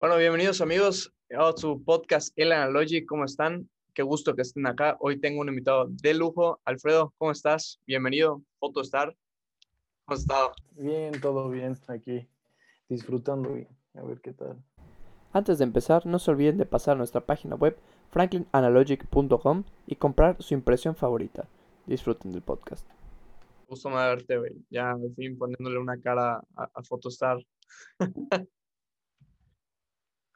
Bueno, bienvenidos amigos a su podcast El Analogy. ¿Cómo están? Qué gusto que estén acá. Hoy tengo un invitado de lujo. Alfredo, ¿cómo estás? Bienvenido, Photostar. ¿Cómo has estado? Bien, todo bien aquí, disfrutando y a ver qué tal. Antes de empezar, no se olviden de pasar a nuestra página web franklinanalogic.com y comprar su impresión favorita. Disfruten del podcast. Gusto verte, güey. Ya, al fin, poniéndole una cara a, a Photostar.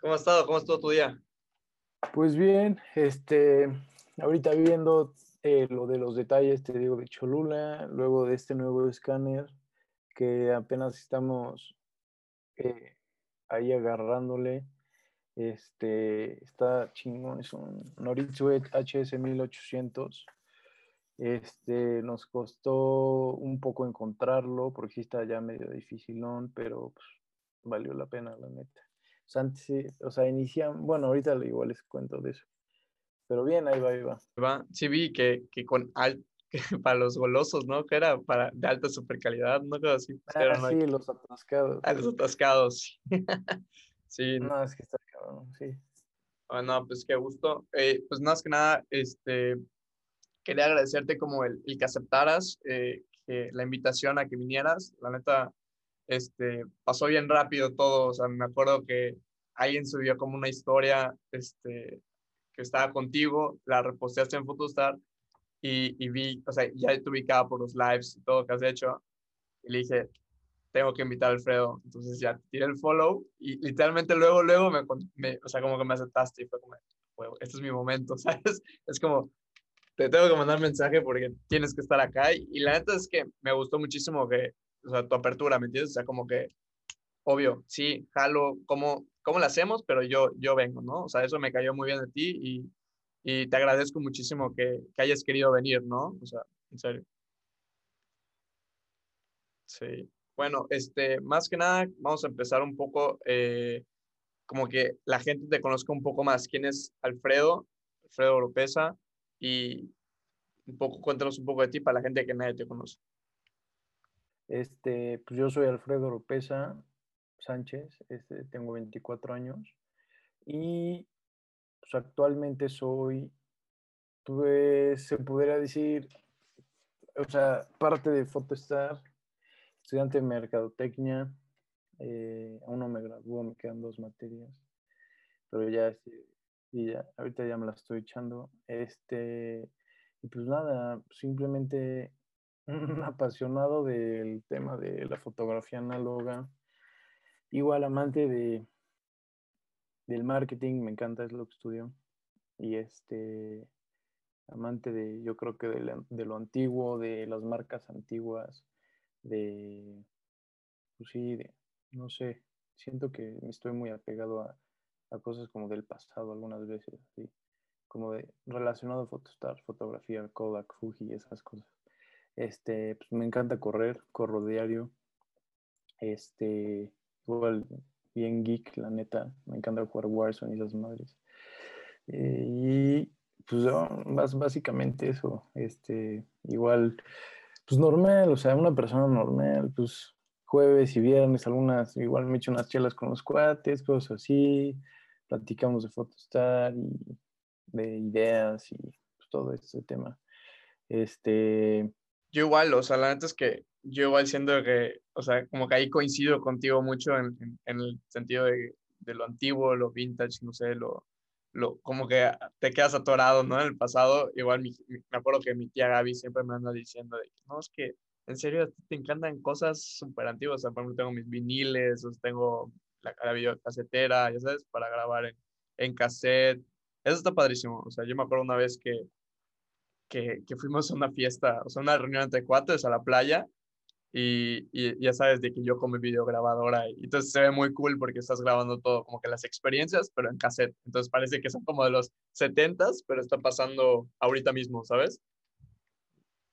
¿Cómo has estado? ¿Cómo estuvo tu día? Pues bien, este, ahorita viendo eh, lo de los detalles, te digo, de Cholula, luego de este nuevo escáner que apenas estamos eh, ahí agarrándole. Este, está chingón, es un Noritsuet HS 1800. Este, nos costó un poco encontrarlo porque está ya medio dificilón, pero pues, valió la pena, la neta. O sea, antes o sea, inician, bueno, ahorita igual les cuento de eso. Pero bien, ahí va, ahí va. va. Sí vi que, que con al, que para los golosos, ¿no? Que era para de alta super calidad, ¿no? Así, pues, ah, sí, los atascados. Ah, los atascados. sí. No, es que está cabrón, sí. Bueno, pues qué gusto. Eh, pues más que nada, este, quería agradecerte como el, el que aceptaras eh, que la invitación a que vinieras. La neta, este, pasó bien rápido todo, o sea, me acuerdo que alguien subió como una historia, este, que estaba contigo, la reposteaste en Photostar y, y vi, o sea, ya te ubicaba por los lives y todo que has hecho, y le dije, tengo que invitar a Alfredo, entonces ya tiré el follow y literalmente luego, luego me, me o sea, como que me aceptaste y fue como, este es mi momento, ¿sabes? Es como, te tengo que mandar mensaje porque tienes que estar acá y, y la neta es que me gustó muchísimo que o sea, tu apertura, ¿me entiendes? O sea, como que, obvio, sí, jalo, ¿cómo, cómo lo hacemos? Pero yo, yo vengo, ¿no? O sea, eso me cayó muy bien de ti y, y te agradezco muchísimo que, que, hayas querido venir, ¿no? O sea, en serio. Sí. Bueno, este, más que nada, vamos a empezar un poco, eh, como que la gente te conozca un poco más. ¿Quién es Alfredo? Alfredo Oropesa. Y un poco, cuéntanos un poco de ti para la gente que nadie te conoce. Este, pues yo soy Alfredo Lopeza Sánchez, este, tengo 24 años y pues actualmente soy, pues se podría decir, o sea, parte de Photostar, estudiante de Mercadotecnia, eh, aún no me graduó, me quedan dos materias, pero ya, este, y ya, ahorita ya me la estoy echando, este, y pues nada, simplemente apasionado del tema de la fotografía análoga, igual amante de del marketing, me encanta, es lo estudio, y este amante de, yo creo que de, lo antiguo, de las marcas antiguas, de, pues sí, de, no sé, siento que estoy muy apegado a, a cosas como del pasado algunas veces, así, como de relacionado a Photostar, fotografía, Kodak, Fuji, esas cosas. Este, pues me encanta correr, corro diario. Este, igual bien geek, la neta. Me encanta jugar Warzone y esas madres. Eh, y pues básicamente eso. Este, igual, pues normal, o sea, una persona normal, pues jueves y viernes, algunas, igual me echo unas chelas con los cuates, cosas así. Platicamos de Photostar y de ideas y pues, todo este tema. Este, yo igual, o sea, la neta es que yo igual siento que, o sea, como que ahí coincido contigo mucho en, en, el sentido de, de, lo antiguo, lo vintage, no sé, lo, lo, como que te quedas atorado, ¿no? En el pasado, igual me acuerdo que mi tía Gaby siempre me anda diciendo de no, es que en serio te encantan cosas súper antiguas, o sea, por ejemplo, tengo mis viniles, o tengo la, la videocasetera, ya sabes, para grabar en, en cassette. Eso está padrísimo, o sea, yo me acuerdo una vez que que, que, fuimos a una fiesta, o sea, una reunión entre cuates a la playa y, y, ya sabes de que yo con mi videograbadora y entonces se ve muy cool porque estás grabando todo, como que las experiencias, pero en cassette. Entonces parece que son como de los 70s, pero está pasando ahorita mismo, ¿sabes?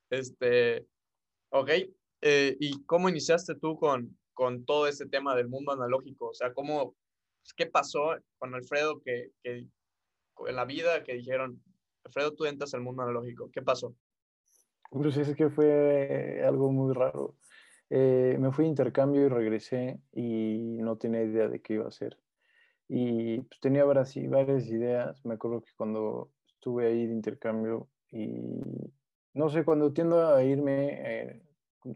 Este, ok. Eh, ¿Y cómo iniciaste tú con, con todo este tema del mundo analógico? O sea, ¿cómo, qué pasó con Alfredo que, que en la vida que dijeron, Alfredo, tú entras al mundo analógico. ¿Qué pasó? Pues es que fue algo muy raro. Eh, me fui a intercambio y regresé y no tenía idea de qué iba a hacer. Y pues tenía varias, varias ideas. Me acuerdo que cuando estuve ahí de intercambio y no sé, cuando tiendo a irme, eh,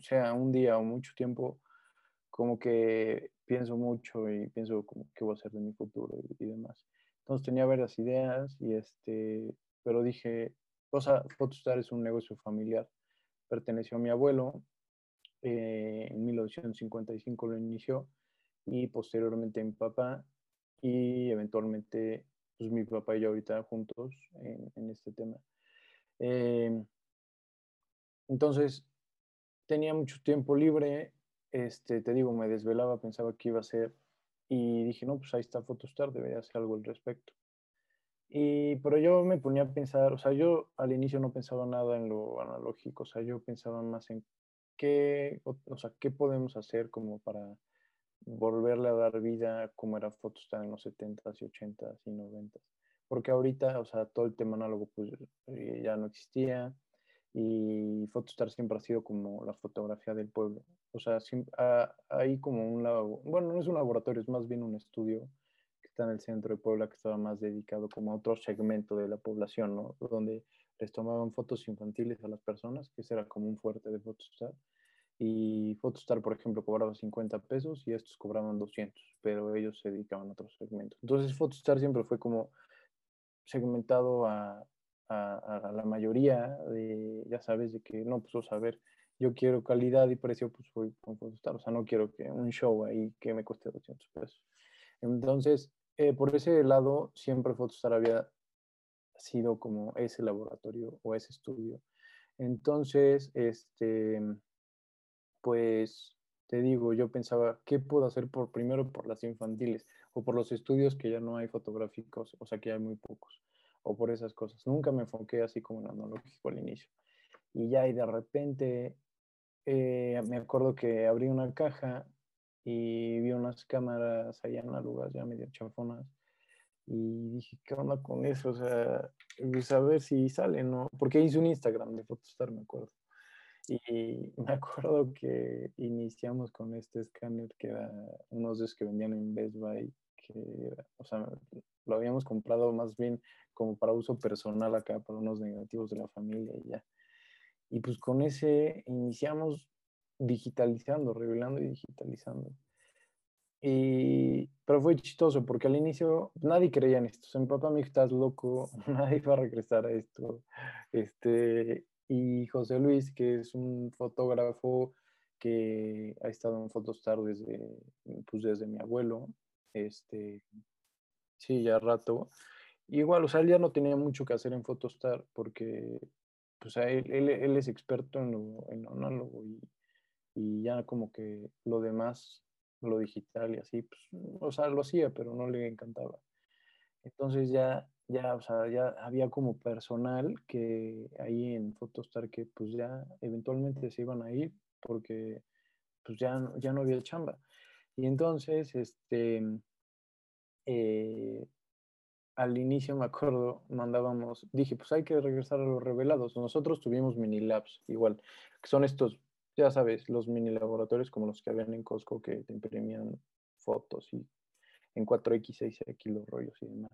sea, un día o mucho tiempo, como que pienso mucho y pienso como qué voy a hacer de mi futuro y, demás. Entonces tenía varias ideas y este, pero dije, o sea, Photostar es un negocio familiar, perteneció a mi abuelo, eh, en 1955 lo inició y posteriormente mi papá y eventualmente pues mi papá y yo ahorita juntos en, este tema. Em, entonces tenía mucho tiempo libre, este, te digo, me desvelaba, pensaba que iba a ser y dije, no, pues ahí está Photostar, debería hacer algo al respecto. Y, pero yo me ponía a pensar, o sea, yo al inicio no pensaba nada en lo analógico, o sea, yo pensaba más en qué, o, sea, qué podemos hacer como para volverle a dar vida como era Photostar en los 70s y 80s y 90s. Porque ahorita, o sea, todo el tema análogo pues eh, ya no existía y Photostar siempre ha sido como la fotografía del pueblo. O sea, hay como un lado, bueno, no es un laboratorio, es más bien un estudio está en el centro de Puebla que estaba más dedicado como a otro segmento de la población, ¿no? Donde les tomaban fotos infantiles a las personas, que ese era como un fuerte de Photostar y Photostar, por ejemplo, cobraba 50 pesos y estos cobraban 200, pero ellos se dedicaban a otros segmentos. Entonces Photostar siempre fue como segmentado a, a, la mayoría de, ya sabes, de que no, pues a ver, yo quiero calidad y precio, pues voy con Photostar, o sea, no quiero que un show ahí que me cueste 200 pesos. Entonces, eh, por ese lado, siempre Photostar había sido como ese laboratorio o ese estudio. Entonces, este, pues te digo, yo pensaba, ¿qué puedo hacer por primero por las infantiles o por los estudios que ya no hay fotográficos, o sea que hay muy pocos, o por esas cosas? Nunca me enfoqué así como en analógico al inicio. Y ya, y de repente, eh, me acuerdo que abrí una caja y vi unas cámaras allá análogas, ya medio chafonas, y dije, ¿qué onda con eso? O sea, pues a ver si sale, ¿no? Porque hice un Instagram de Photostar, me acuerdo. Y me acuerdo que iniciamos con este escáner que era unos de que vendían en Best Buy, que o sea, lo habíamos comprado más bien como para uso personal acá, para unos negativos de la familia y ya. Y pues con ese iniciamos digitalizando, revelando y digitalizando. Y, pero fue chistoso porque al inicio nadie creía en esto. O sea, mi papá me dijo, estás loco, nadie va a regresar a esto. Este, y José Luis, que es un fotógrafo que ha estado en Photostar desde, pues desde mi abuelo, este, sí, ya rato. Igual, o sea, él ya no tenía mucho que hacer en Photostar porque, pues, él, él, es experto en lo, en análogo y, y, ya como que lo demás, lo digital y así, pues, o sea, lo hacía, pero no le encantaba. Entonces ya ya, o sea, ya había como personal que ahí en Photostar que pues ya eventualmente se iban a ir porque pues ya, ya no había chamba. Y entonces, este, eh, al inicio me acuerdo, mandábamos, dije, pues hay que regresar a los revelados. Nosotros tuvimos mini labs, igual, que son estos, ya sabes, los mini laboratorios como los que habían en Costco que te imprimían fotos y en 4X, 6X los rollos y demás.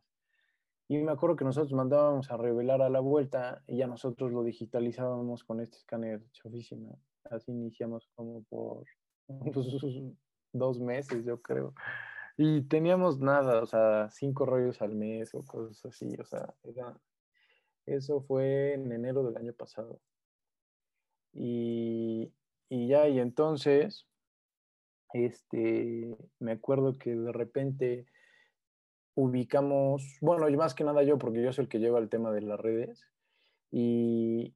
Y me acuerdo que nosotros mandábamos a revelar a la vuelta y ya nosotros lo digitalizábamos con este escáner chafísima. Así iniciamos como por dos meses, yo creo. Y teníamos nada, o sea, cinco rollos al mes o cosas así, o sea, eso fue en enero del año pasado. Y, y ya, y entonces, este, me acuerdo que de repente ubicamos, bueno, y más que nada yo, porque yo soy el que lleva el tema de las redes, y,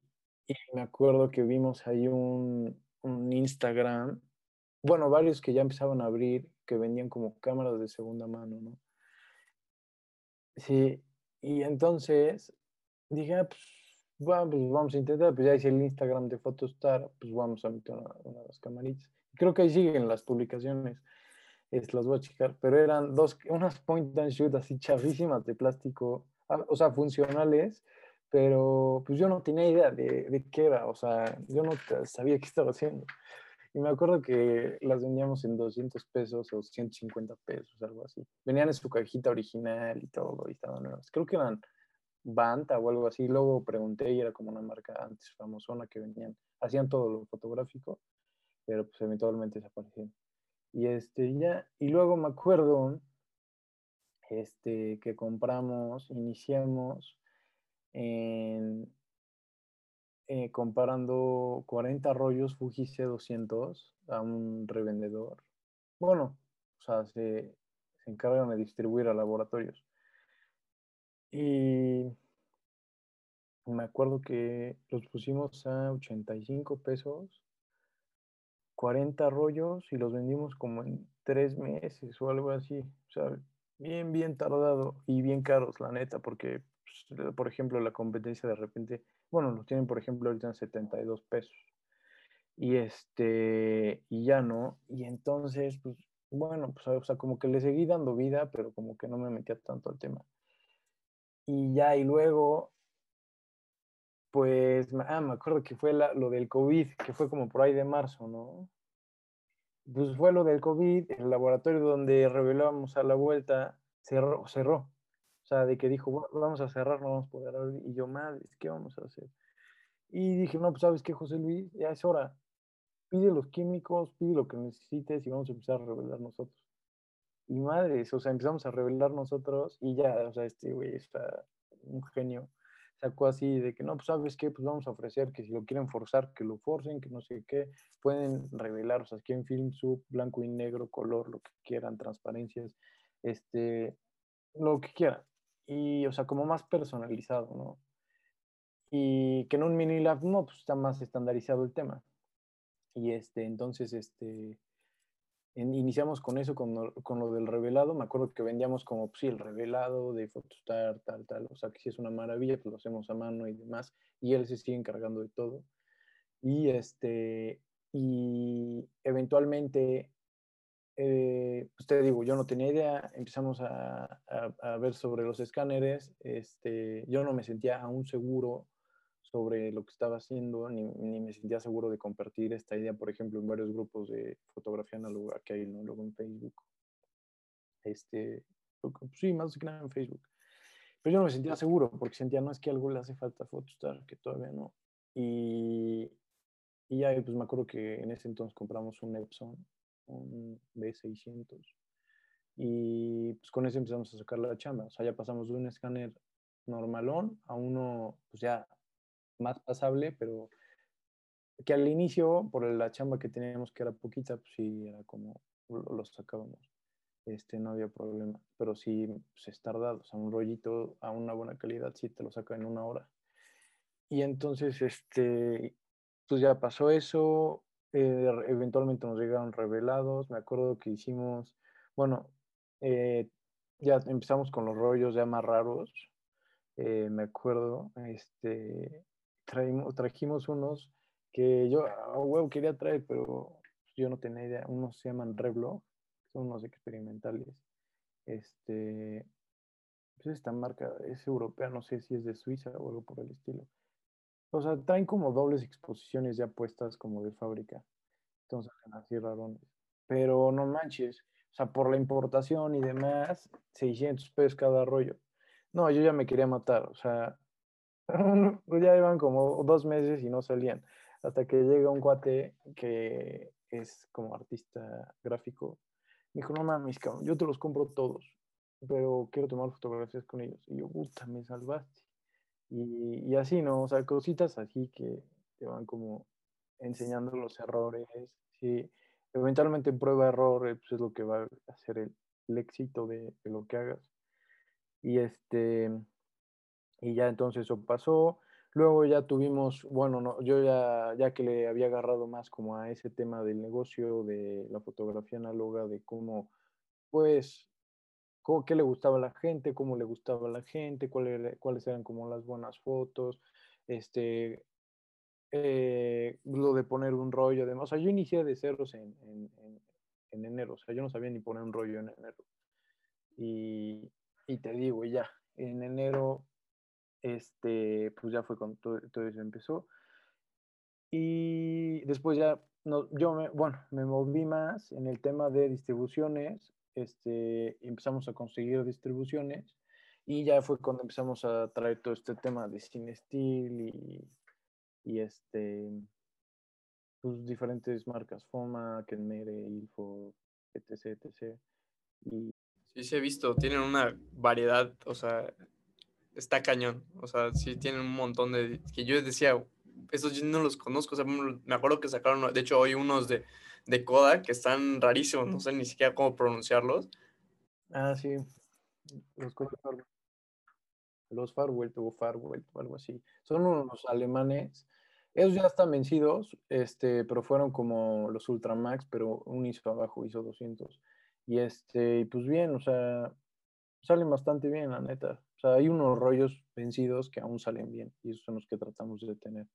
me acuerdo que vimos ahí un, Instagram, bueno, varios que ya empezaban a abrir, que vendían como cámaras de segunda mano, ¿no? Sí, y entonces dije, ah, pues, bueno, pues vamos a intentar, pues ya hice el Instagram de Photostar, pues vamos a meter una, una de las camaritas. Creo que ahí siguen las publicaciones es, las voy a checar, pero eran dos, unas point and shoot así chavísimas de plástico, ah, o sea, funcionales, pero pues yo no tenía idea de, de, qué era, o sea, yo no sabía qué estaba haciendo. Y me acuerdo que las vendíamos en 200 pesos o 150 pesos, algo así. Venían en su cajita original y todo, y estaban nuevas. Creo que eran Banta o algo así. Luego pregunté y era como una marca antes famosona que venían, hacían todo lo fotográfico, pero pues eventualmente desaparecieron. Y este, ya, y luego me acuerdo este, que compramos, iniciamos en, eh, comparando 40 rollos Fuji C200 a un revendedor. Bueno, o sea, se, se encargan de distribuir a laboratorios. Y me acuerdo que los pusimos a 85 pesos, 40 rollos y los vendimos como en tres meses o algo así. O sea, bien, bien tardado y bien caros, la neta, porque, pues, por ejemplo, la competencia de repente, bueno, los tienen, por ejemplo, ahorita en 72 pesos. Y este, y ya no. Y entonces, pues, bueno, pues, o sea, como que le seguí dando vida, pero como que no me metía tanto al tema. Y ya, y luego, pues, ah, me acuerdo que fue lo del COVID, que fue como por ahí de marzo, ¿no? Pues fue lo del COVID, el laboratorio donde revelábamos a la vuelta cerró, cerró. O sea, de que dijo, vamos a cerrar, no vamos a poder abrir. Y yo, madre, ¿qué vamos a hacer? Y dije, no, pues sabes qué, José Luis, ya es hora. Pide los químicos, pide lo que necesites y vamos a empezar a revelar nosotros. Y madres, o sea, empezamos a revelar nosotros y ya, o sea, este güey está un genio. Sacó así de que, no, pues sabes qué, pues vamos a ofrecer que si lo quieren forzar, que lo forcen, que no sé qué, pueden revelar, o sea, en film sub, blanco y negro, color, lo que quieran, transparencias, este, lo que quieran. Y, o sea, como más personalizado, ¿no? Y que en un mini lab, no, pues está más estandarizado el tema. Y este, entonces, este, iniciamos con eso, con lo, con lo, del revelado. Me acuerdo que vendíamos como, pues sí, el revelado de Photostar, tal, tal. O sea, que si es una maravilla, pues lo hacemos a mano y demás. Y él se sigue encargando de todo. Y este, y eventualmente, eh, pues te digo, yo no tenía idea. Empezamos a, a, a ver sobre los escáneres. Este, yo no me sentía aún seguro sobre lo que estaba haciendo, ni, ni, me sentía seguro de compartir esta idea, por ejemplo, en varios grupos de fotografía análoga que hay ¿no? luego en Facebook. Este, pues sí, más que nada en Facebook. Pero yo no me sentía seguro porque sentía, no es que algo le hace falta a Photostar, que todavía no. Y, y ya, pues me acuerdo que en ese entonces compramos un Epson, un B600. Y pues con ese empezamos a sacar la chamba. O sea, ya pasamos de un escáner normalón a uno, pues ya más pasable, pero que al inicio, por la chamba que teníamos, que era poquita, pues sí, era como, los sacábamos. Este, no había problema. Pero sí, pues es tardado. O sea, un rollito a una buena calidad, sí te lo saca en una hora. Y entonces, este, pues ya pasó eso. Eh, eventualmente nos llegaron revelados. Me acuerdo que hicimos, bueno, eh, ya empezamos con los rollos ya más raros. Eh, me acuerdo, este, traímos, trajimos unos que yo, a huevo, quería traer, pero yo no tenía idea. Unos se llaman Reblog, son unos experimentales. Este, pues esta marca es europea, no sé si es de Suiza o algo por el estilo. O sea, traen como dobles exposiciones ya puestas como de fábrica. Entonces, así rarones. Pero no manches, o sea, por la importación y demás, 600 pesos cada rollo. No, yo ya me quería matar, o sea, ya iban como dos meses y no salían. Hasta que llega un cuate que es como artista gráfico. Me dijo, no mames, yo te los compro todos, pero quiero tomar fotografías con ellos. Y yo, puta, me salvaste. Y, y así, ¿no? O sea, cositas así que te van como enseñando los errores. Sí, eventualmente prueba error, pues es lo que va a hacer el, éxito de, lo que hagas. Y este, y ya entonces eso pasó. Luego ya tuvimos, bueno, no, yo ya, ya que le había agarrado más como a ese tema del negocio, de la fotografía análoga, de cómo, pues, cómo, qué le gustaba a la gente, cómo le gustaba a la gente, cuáles eran como las buenas fotos, este, eh, lo de poner un rollo, además, o sea, yo inicié de ceros en, en, en, en, enero, o sea, yo no sabía ni poner un rollo en enero. Y, y te digo, ya, en enero este, pues ya fue cuando todo, todo, eso empezó. Y después ya no, yo, me, bueno, me moví más en el tema de distribuciones, este, empezamos a conseguir distribuciones y ya fue cuando empezamos a traer todo este tema de cine y, y este, pues diferentes marcas, Foma, Kenmere, Ilfo, etc, etc. Y... Sí, sí he visto, tienen una variedad, o sea, está cañón, o sea, sí tienen un montón de, que yo decía, esos yo no los conozco, o sea, me acuerdo que sacaron, de hecho, hoy unos de, de Kodak que están rarísimos, no sé ni siquiera cómo pronunciarlos. Ah, sí, los los Farwell o Farwell o algo así. Son unos alemanes. Ellos ya están vencidos, este, pero fueron como los Ultramax, pero un ISO abajo, ISO 200. Y este, pues bien, o sea, salen bastante bien, la neta. Sea, hay unos rollos vencidos que aún salen bien y esos son los que tratamos de tener.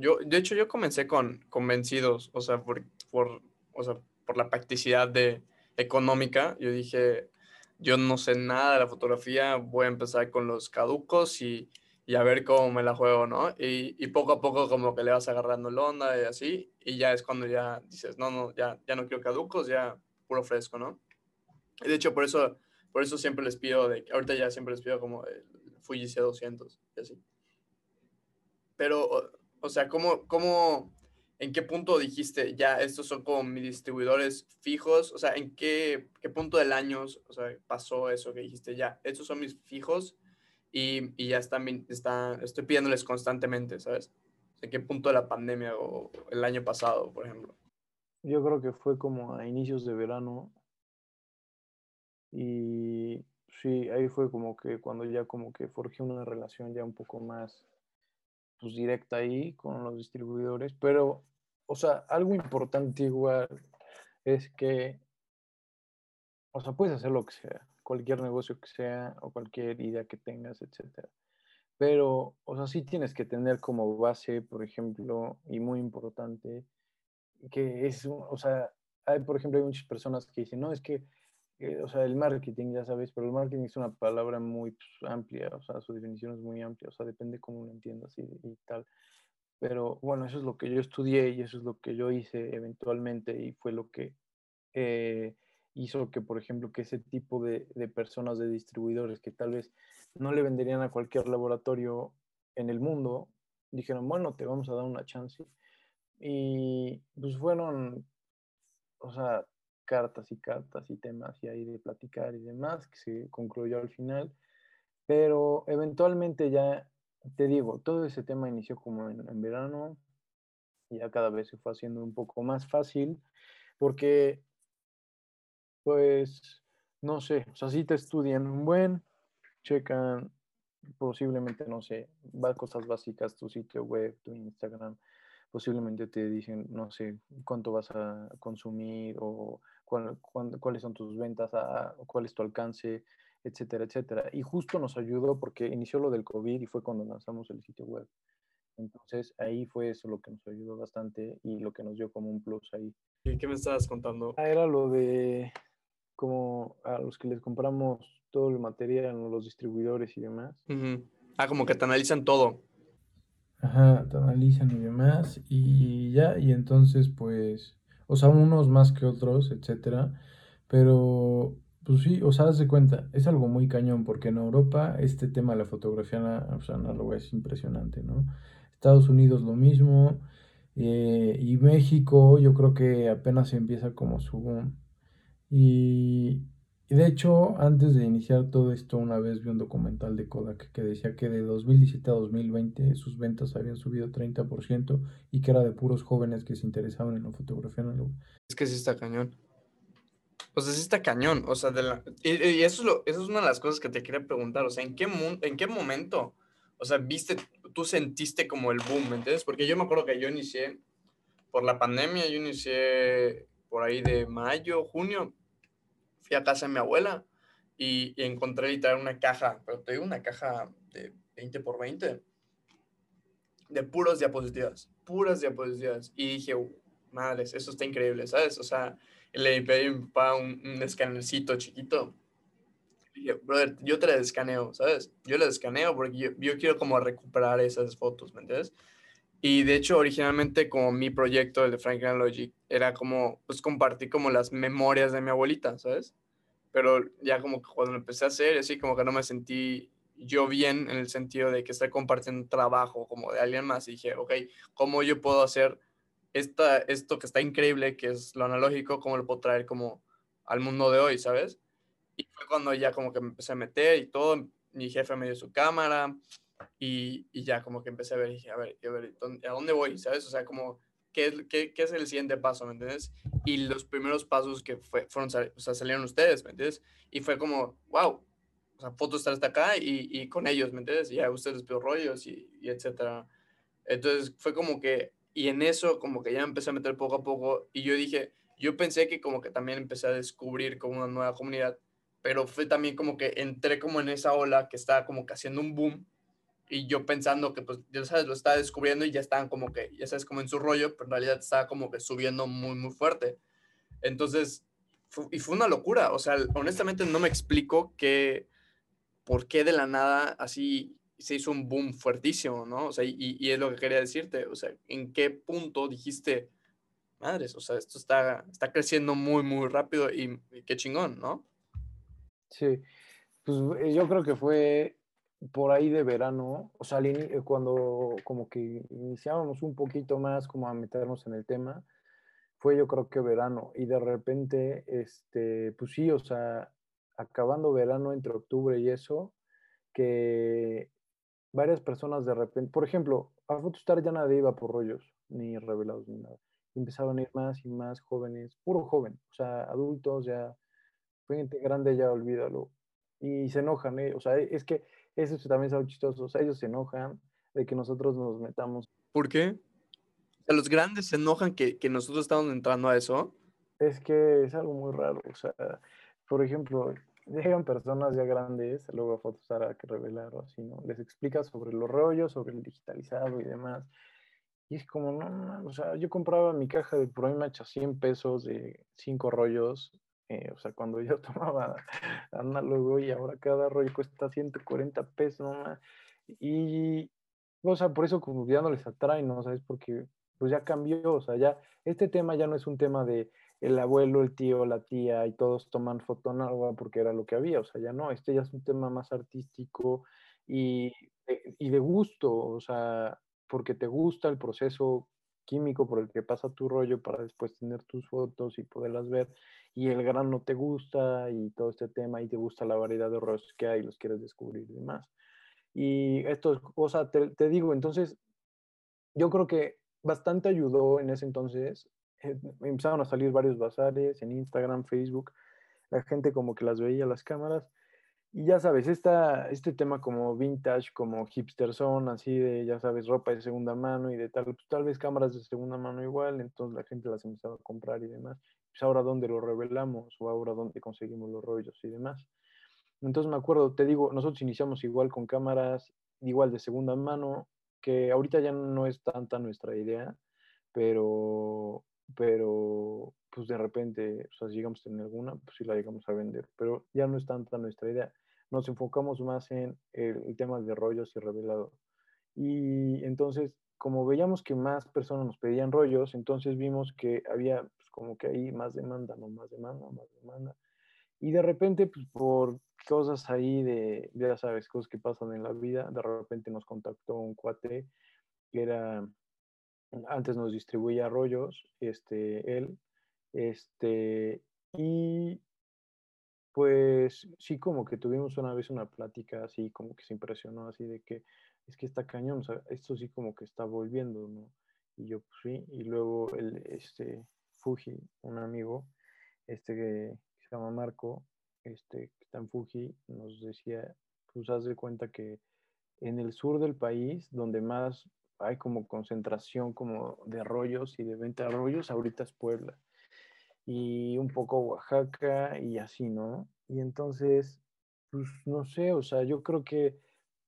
Yo, de hecho, yo comencé con, con vencidos, o sea, por, por, o sea, por la practicidad de, económica. Yo dije, yo no sé nada de la fotografía, voy a empezar con los caducos y, y a ver cómo me la juego, ¿no? Y, y, poco a poco como que le vas agarrando la onda y así, y ya es cuando ya dices, no, no, ya, ya no quiero caducos, ya puro fresco, ¿no? Y de hecho, por eso, por eso siempre les pido, de, ahorita ya siempre les pido como el Fuji C200 y así. Pero, o, o sea, ¿cómo, cómo, ¿en qué punto dijiste, ya, estos son como mis distribuidores fijos? O sea, ¿en qué, qué punto del año o sea, pasó eso que dijiste, ya, estos son mis fijos y, y ya están, está, estoy pidiéndoles constantemente, ¿sabes? ¿En qué punto de la pandemia o el año pasado, por ejemplo? Yo creo que fue como a inicios de verano y sí, ahí fue como que cuando ya como que forjé una relación ya un poco más pues directa ahí con los distribuidores, pero, o sea, algo importante igual es que, o sea, puedes hacer lo que sea, cualquier negocio que sea o cualquier idea que tengas, etcétera. Pero, o sea, sí tienes que tener como base, por ejemplo, y muy importante, que es, o sea, hay, por ejemplo, hay muchas personas que dicen, no, es que eh, o sea, el marketing, ya sabes, pero el marketing es una palabra muy pues, amplia, o sea, su definición es muy amplia, o sea, depende cómo lo entiendas y, y, tal. Pero bueno, eso es lo que yo estudié y eso es lo que yo hice eventualmente y fue lo que eh, hizo que, por ejemplo, que ese tipo de, de, personas, de distribuidores que tal vez no le venderían a cualquier laboratorio en el mundo, dijeron, bueno, te vamos a dar una chance. Y pues fueron, o sea, cartas y cartas y temas y ahí de platicar y demás, que se concluyó al final. Pero eventualmente ya, te digo, todo ese tema inició como en, en verano, ya cada vez se fue haciendo un poco más fácil, porque, pues, no sé, o sea, si te estudian un buen, checan posiblemente, no sé, cosas básicas, tu sitio web, tu Instagram, posiblemente te dicen, no sé, cuánto vas a consumir o cuáles son tus ventas, a, cuál es tu alcance, etcétera, etcétera. Y justo nos ayudó porque inició lo del COVID y fue cuando lanzamos el sitio web. Entonces ahí fue eso lo que nos ayudó bastante y lo que nos dio como un plus ahí. ¿Y qué me estabas contando? Ah, era lo de como a los que les compramos todo el material, los distribuidores y demás. Ah, como que te analizan todo. Ajá, te analizan y demás. Y ya, y entonces pues o sea, unos más que otros, etcétera. Pero, pues sí, o sea, haz de cuenta, es algo muy cañón, porque en Europa este tema de la fotografía lo es impresionante, ¿no? Estados Unidos lo mismo, eh, y México yo creo que apenas empieza como su boom. Y, y de hecho, antes de iniciar todo esto, una vez vi un documental de Kodak que decía que de 2017 a 2020 sus ventas habían subido 30% y que era de puros jóvenes que se interesaban en la fotografía análoga. Es que sí está cañón. O sea, sí está cañón. O sea, de la... y, eso, es lo, eso es una de las cosas que te quería preguntar. O sea, ¿en qué, ¿en qué momento, o sea, viste, tú sentiste como el boom, ¿me entiendes? Porque yo me acuerdo que yo inicié, por la pandemia, yo inicié por ahí de mayo, junio, fui a casa de mi abuela y, encontré literal una caja, pero te digo una caja de 20 por 20 de puros diapositivas, puras diapositivas. Y dije, madres, eso está increíble, ¿sabes? O sea, le pedí a mi papá un, un chiquito. Y dije, brother, yo te la escaneo, ¿sabes? Yo la escaneo porque yo, yo, quiero como recuperar esas fotos, ¿me entiendes? Y de hecho, originalmente como mi proyecto, el de Franklin Logic, era como, pues compartir como las memorias de mi abuelita, ¿sabes? Pero ya como que cuando lo empecé a hacer, así como que no me sentí yo bien en el sentido de que estoy compartiendo trabajo como de alguien más y dije, ok, ¿cómo yo puedo hacer esta, esto que está increíble, que es lo analógico, cómo lo puedo traer como al mundo de hoy, ¿sabes? Y fue cuando ya como que me empecé a meter y todo, mi jefe me dio su cámara y, y ya como que empecé a ver, dije, a ver, a ver, ¿a dónde voy? ¿Sabes? O sea, como, ¿qué, qué, qué es el siguiente paso? ¿Me entiendes? Y los primeros pasos que fue, fueron, o sea, salieron ustedes, ¿me entiendes? Y fue como, wow, o sea, fotos estar hasta acá y, y, con ellos, ¿me entiendes? Y a ustedes les rollos y, y, etcétera. Entonces fue como que, y en eso como que ya empecé a meter poco a poco y yo dije, yo pensé que como que también empecé a descubrir como una nueva comunidad, pero fue también como que entré como en esa ola que estaba como que haciendo un boom y yo pensando que pues ya sabes, lo estaba descubriendo y ya estaban como que, ya sabes, como en su rollo, pero en realidad estaba como que subiendo muy, muy fuerte. Entonces, y fue una locura, o sea, honestamente no me explico que por qué de la nada así se hizo un boom fuertísimo, ¿no? O sea, y, y, es lo que quería decirte, o sea, ¿en qué punto dijiste, madres, o sea, esto está, está creciendo muy, muy rápido y, y qué chingón, ¿no? Sí, pues eh, yo creo que fue por ahí de verano, o sea, eh, cuando como que iniciábamos un poquito más como a meternos en el tema, fue yo creo que verano y de repente, este, pues sí, o sea, acabando verano entre octubre y eso, que varias personas de repente, por ejemplo, a Photostar ya nadie iba por rollos, ni revelados, ni nada. Empezaban a ir más y más jóvenes, puro joven, o sea, adultos ya, gente grande ya, olvídalo. Y se enojan, ¿eh? o sea, es que eso también es algo chistoso, o sea, ellos se enojan de que nosotros nos metamos. ¿Por qué? los grandes se enojan que, que nosotros estamos entrando a eso. Es que es algo muy raro, o sea, por ejemplo, llegan personas ya grandes, luego a fotos a que revelar o así, ¿no? Les explicas sobre los rollos, sobre el digitalizado y demás. Y es como, no, no, o sea, yo compraba mi caja de Proimach a 100 pesos de 5 rollos, eh, o sea, cuando yo tomaba análogo y ahora cada rollo cuesta 140 pesos, ¿no? Y, o sea, por eso como ya no les atrae, ¿no? ¿Sabes? Porque pues ya cambió, o sea, ya este tema ya no es un tema de el abuelo, el tío, la tía y todos toman fotónaga porque era lo que había, o sea, ya no, este ya es un tema más artístico y, y de gusto, o sea, porque te gusta el proceso químico por el que pasa tu rollo para después tener tus fotos y poderlas ver y el gran no te gusta y todo este tema y te gusta la variedad de rollos que hay y los quieres descubrir y demás. Y esto, o sea, te, te digo, entonces, yo creo que bastante ayudó en ese entonces eh, empezaron a salir varios bazares en Instagram, Facebook, la gente como que las veía las cámaras. Y ya sabes, esta, este tema como vintage, como hipster son, así de, ya sabes, ropa de segunda mano y de tal, pues tal vez cámaras de segunda mano igual, entonces la gente las empezaba a comprar y demás. Pues ahora dónde lo revelamos o ahora dónde conseguimos los rollos y demás. Entonces me acuerdo, te digo, nosotros iniciamos igual con cámaras, igual de segunda mano, que ahorita ya no es tanta nuestra idea, pero pero pues de repente, o sea, si llegamos a tener alguna, pues sí la llegamos a vender, pero ya no es tanta nuestra idea. Nos enfocamos más en el, tema de rollos y revelado. Y entonces, como veíamos que más personas nos pedían rollos, entonces vimos que había pues, como que ahí más demanda, ¿no? Más demanda, más demanda. Y de repente, pues por cosas ahí de, ya sabes, cosas que pasan en la vida, de repente nos contactó un cuate que era antes nos distribuía rollos, este, él, este, y pues sí, como que tuvimos una vez una plática así, como que se impresionó así de que es que está cañón, o sea, esto sí como que está volviendo, ¿no? Y yo, pues sí, y luego el, este, Fuji, un amigo, este que se llama Marco, este, que está en Fuji, nos decía, pues haz de cuenta que en el sur del país, donde más hay como concentración como de arroyos y de venta de arroyos, ahorita es Puebla. Y un poco Oaxaca y así, ¿no? Y entonces, pues no sé, o sea, yo creo que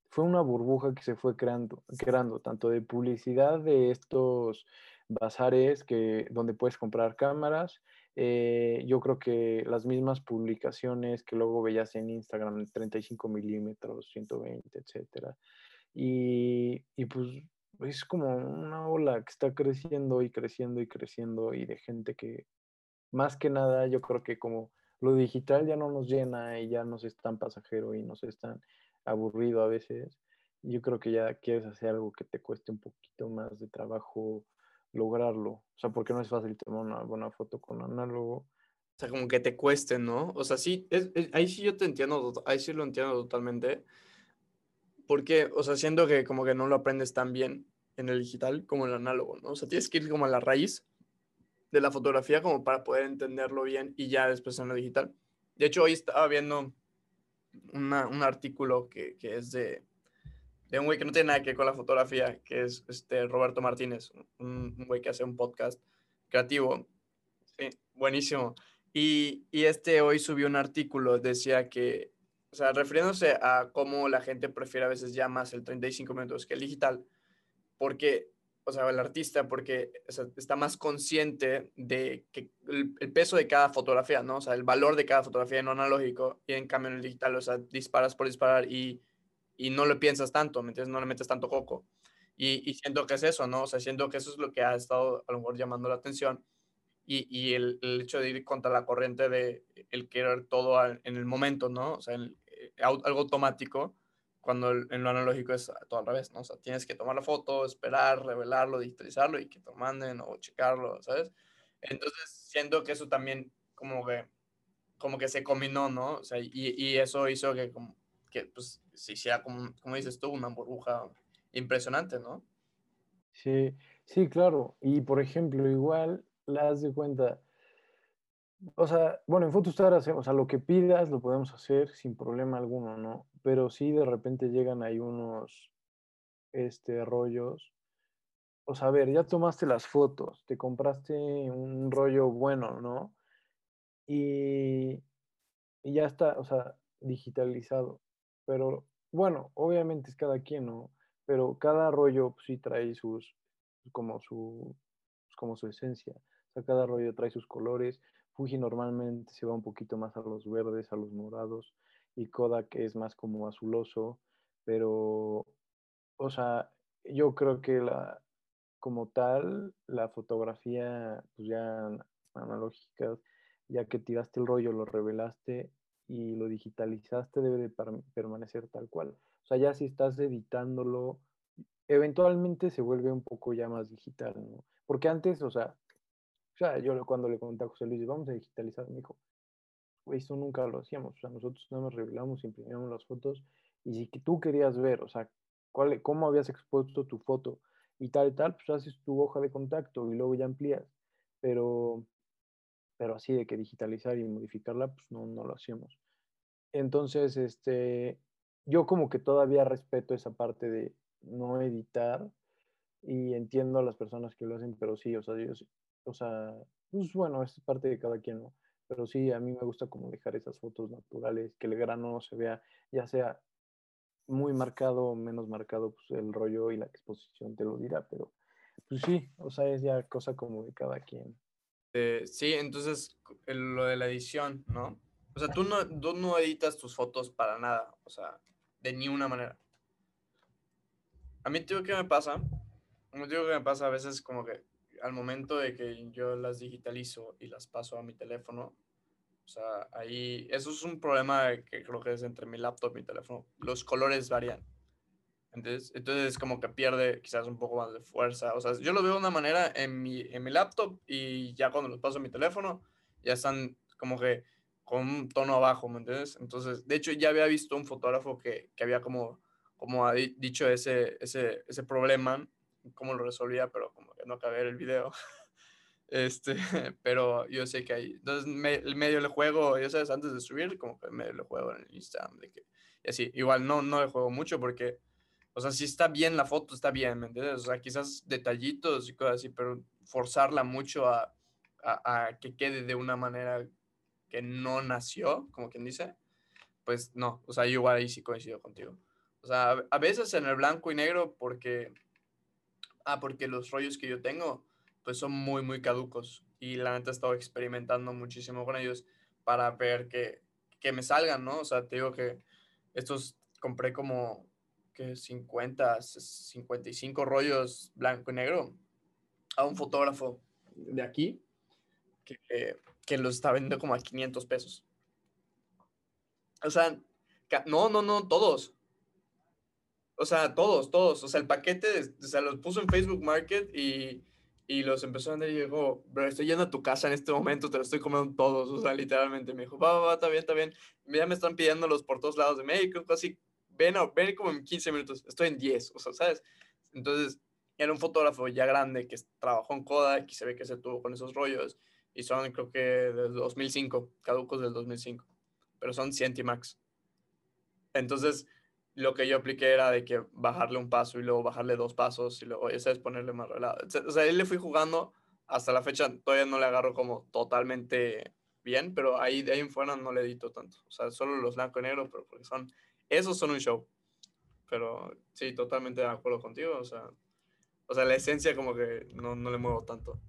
fue una burbuja que se fue creando, creando tanto de publicidad de estos bazares que, donde puedes comprar cámaras. Eh, yo creo que las mismas publicaciones que luego veías en Instagram, 35 milímetros, 120, etcétera. Y, y pues es como una ola que está creciendo y creciendo y creciendo y de gente que más que nada yo creo que como lo digital ya no nos llena y ya nos es tan pasajero y nos es tan aburrido a veces, yo creo que ya quieres hacer algo que te cueste un poquito más de trabajo lograrlo. O sea, porque no es fácil tomar una buena foto con análogo. O sea, como que te cueste, ¿no? O sea, sí, ahí sí yo te entiendo, ahí sí lo entiendo totalmente. Porque, o sea, siento que como que no lo aprendes tan bien en el digital como en el análogo, ¿no? O sea, tienes que ir como a la raíz de la fotografía como para poder entenderlo bien y ya después en lo digital. De hecho, hoy estaba viendo un artículo que, que es de, de, un güey que no tiene nada que ver con la fotografía, que es este Roberto Martínez, un, güey que hace un podcast creativo. Sí, buenísimo. Y, y, este hoy subió un artículo, decía que, o sea, refiriéndose a cómo la gente prefiere a veces ya más el 35 minutos que el digital, porque o sea, el artista, porque está más consciente de que el, peso de cada fotografía, ¿no? O sea, el valor de cada fotografía en lo analógico y en cambio en el digital, o sea, disparas por disparar y, y no lo piensas tanto, ¿me? No le metes tanto coco. Y, y, siento que es eso, ¿no? O sea, siento que eso es lo que ha estado a lo mejor llamando la atención y, y el, el, hecho de ir contra la corriente de el querer todo en el momento, ¿no? O sea, el, eh, algo automático cuando en lo analógico es todo al revés, ¿no? O sea, tienes que tomar la foto, esperar, revelarlo, digitalizarlo y que te manden o checarlo, ¿sabes? Entonces, siento que eso también como que, como que se combinó, ¿no? O sea, y, y eso hizo que, como, que pues, se hiciera, como, como dices tú, una burbuja impresionante, ¿no? Sí, sí, claro. Y, por ejemplo, igual, las de cuenta, o sea, bueno, en Photostar hacemos, o sea, lo que pidas lo podemos hacer sin problema alguno, ¿no? Pero sí de repente llegan ahí unos, este, rollos. O sea, a ver, ya tomaste las fotos, te compraste un rollo bueno, ¿no? Y, y ya está, o sea, digitalizado. Pero bueno, obviamente es cada quien, ¿no? Pero cada rollo pues, sí trae sus, como su, pues, como su esencia. Cada rollo trae sus colores Fuji normalmente se va un poquito más a los verdes, a los morados, y Kodak es más como azuloso, pero, o sea, yo creo que la, como tal, la fotografía, pues ya analógica, ya que tiraste el rollo, lo revelaste y lo digitalizaste, debe de permanecer tal cual. O sea, ya si estás editándolo, eventualmente se vuelve un poco ya más digital, ¿no? Porque antes, o sea, sea, yo cuando le conté a José Luis, vamos a digitalizar, me dijo, eso nunca lo hacíamos. O sea, nosotros nada más revelamos, imprimíamos las fotos y si tú querías ver, o sea, cuál, cómo habías expuesto tu foto y tal y tal, pues haces tu hoja de contacto y luego ya amplías. Pero, pero así de que digitalizar y modificarla, pues no, no lo hacíamos. Entonces, este, yo como que todavía respeto esa parte de no editar y entiendo a las personas que lo hacen, pero sí, o sea, yo, o sea, pues bueno, es parte de cada quien, ¿no? Pero sí, a mí me gusta como dejar esas fotos naturales, que el grano no se vea, ya sea muy marcado o menos marcado, pues el rollo y la exposición te lo dirá, pero pues sí, o sea, es ya cosa como de cada quien. Eh, sí, entonces lo de la edición, ¿no? O sea, tú no, tú no editas tus fotos para nada, o sea, de ni una manera. A mí, tío, ¿qué me pasa? A mí, tío, ¿qué me pasa? A veces como que al momento de que yo las digitalizo y las paso a mi teléfono, o sea, ahí, eso es un problema que creo que es entre mi laptop y mi teléfono. Los colores varían. Entonces, entonces como que pierde quizás un poco más de fuerza. O sea, yo lo veo de una manera en mi, en mi laptop y ya cuando los paso a mi teléfono, ya están como que con un tono abajo, ¿me entiendes? Entonces, de hecho, ya había visto un fotógrafo que, que había como, como ha dicho ese, ese, ese problema cómo lo resolvía, pero como que no acabé el video. Este, pero yo sé que hay, entonces me, medio le juego, ya sabes, antes de subir, como que medio le juego en el Instagram, de que, y así, igual no, no le juego mucho porque, o sea, si está bien la foto, está bien, ¿me entiendes? O sea, quizás detallitos y cosas así, pero forzarla mucho a, a, a que quede de una manera que no nació, como quien dice, pues no, o sea, yo igual ahí sí coincido contigo. O sea, a veces en el blanco y negro porque Ah, porque los rollos que yo tengo, pues son muy, muy caducos. Y la neta he estado experimentando muchísimo con ellos para ver que, que me salgan, ¿no? O sea, te digo que estos compré como que 50, 55 rollos blanco y negro a un fotógrafo de aquí que, que los está vendiendo como a 500 pesos. O sea, no, no, no, todos. O sea, todos, todos. O sea, el paquete, o sea, los puso en Facebook Market y, y los empezó a vender y dijo, bro, estoy yendo a tu casa en este momento, te los estoy comiendo todos. O sea, literalmente me dijo, va, va, va, está bien, está bien. Ya me están pidiéndolos por todos lados de México, así, ven, ven como en 15 minutos, estoy en 10, o sea, ¿sabes? Entonces, era un fotógrafo ya grande que trabajó en Kodak y se ve que se tuvo con esos rollos y son creo que del 2005, caducos del 2005, pero son Cientimax. Entonces, lo que yo apliqué era de que bajarle un paso y luego bajarle dos pasos y luego, esa es ponerle más relado. O sea, él le fui jugando hasta la fecha, todavía no le agarro como totalmente bien, pero ahí de ahí en fuera no le edito tanto. O sea, solo los blanco y negro, pero porque son, esos son un show. Pero sí, totalmente de acuerdo contigo. O sea, o sea la esencia como que no, no le muevo tanto.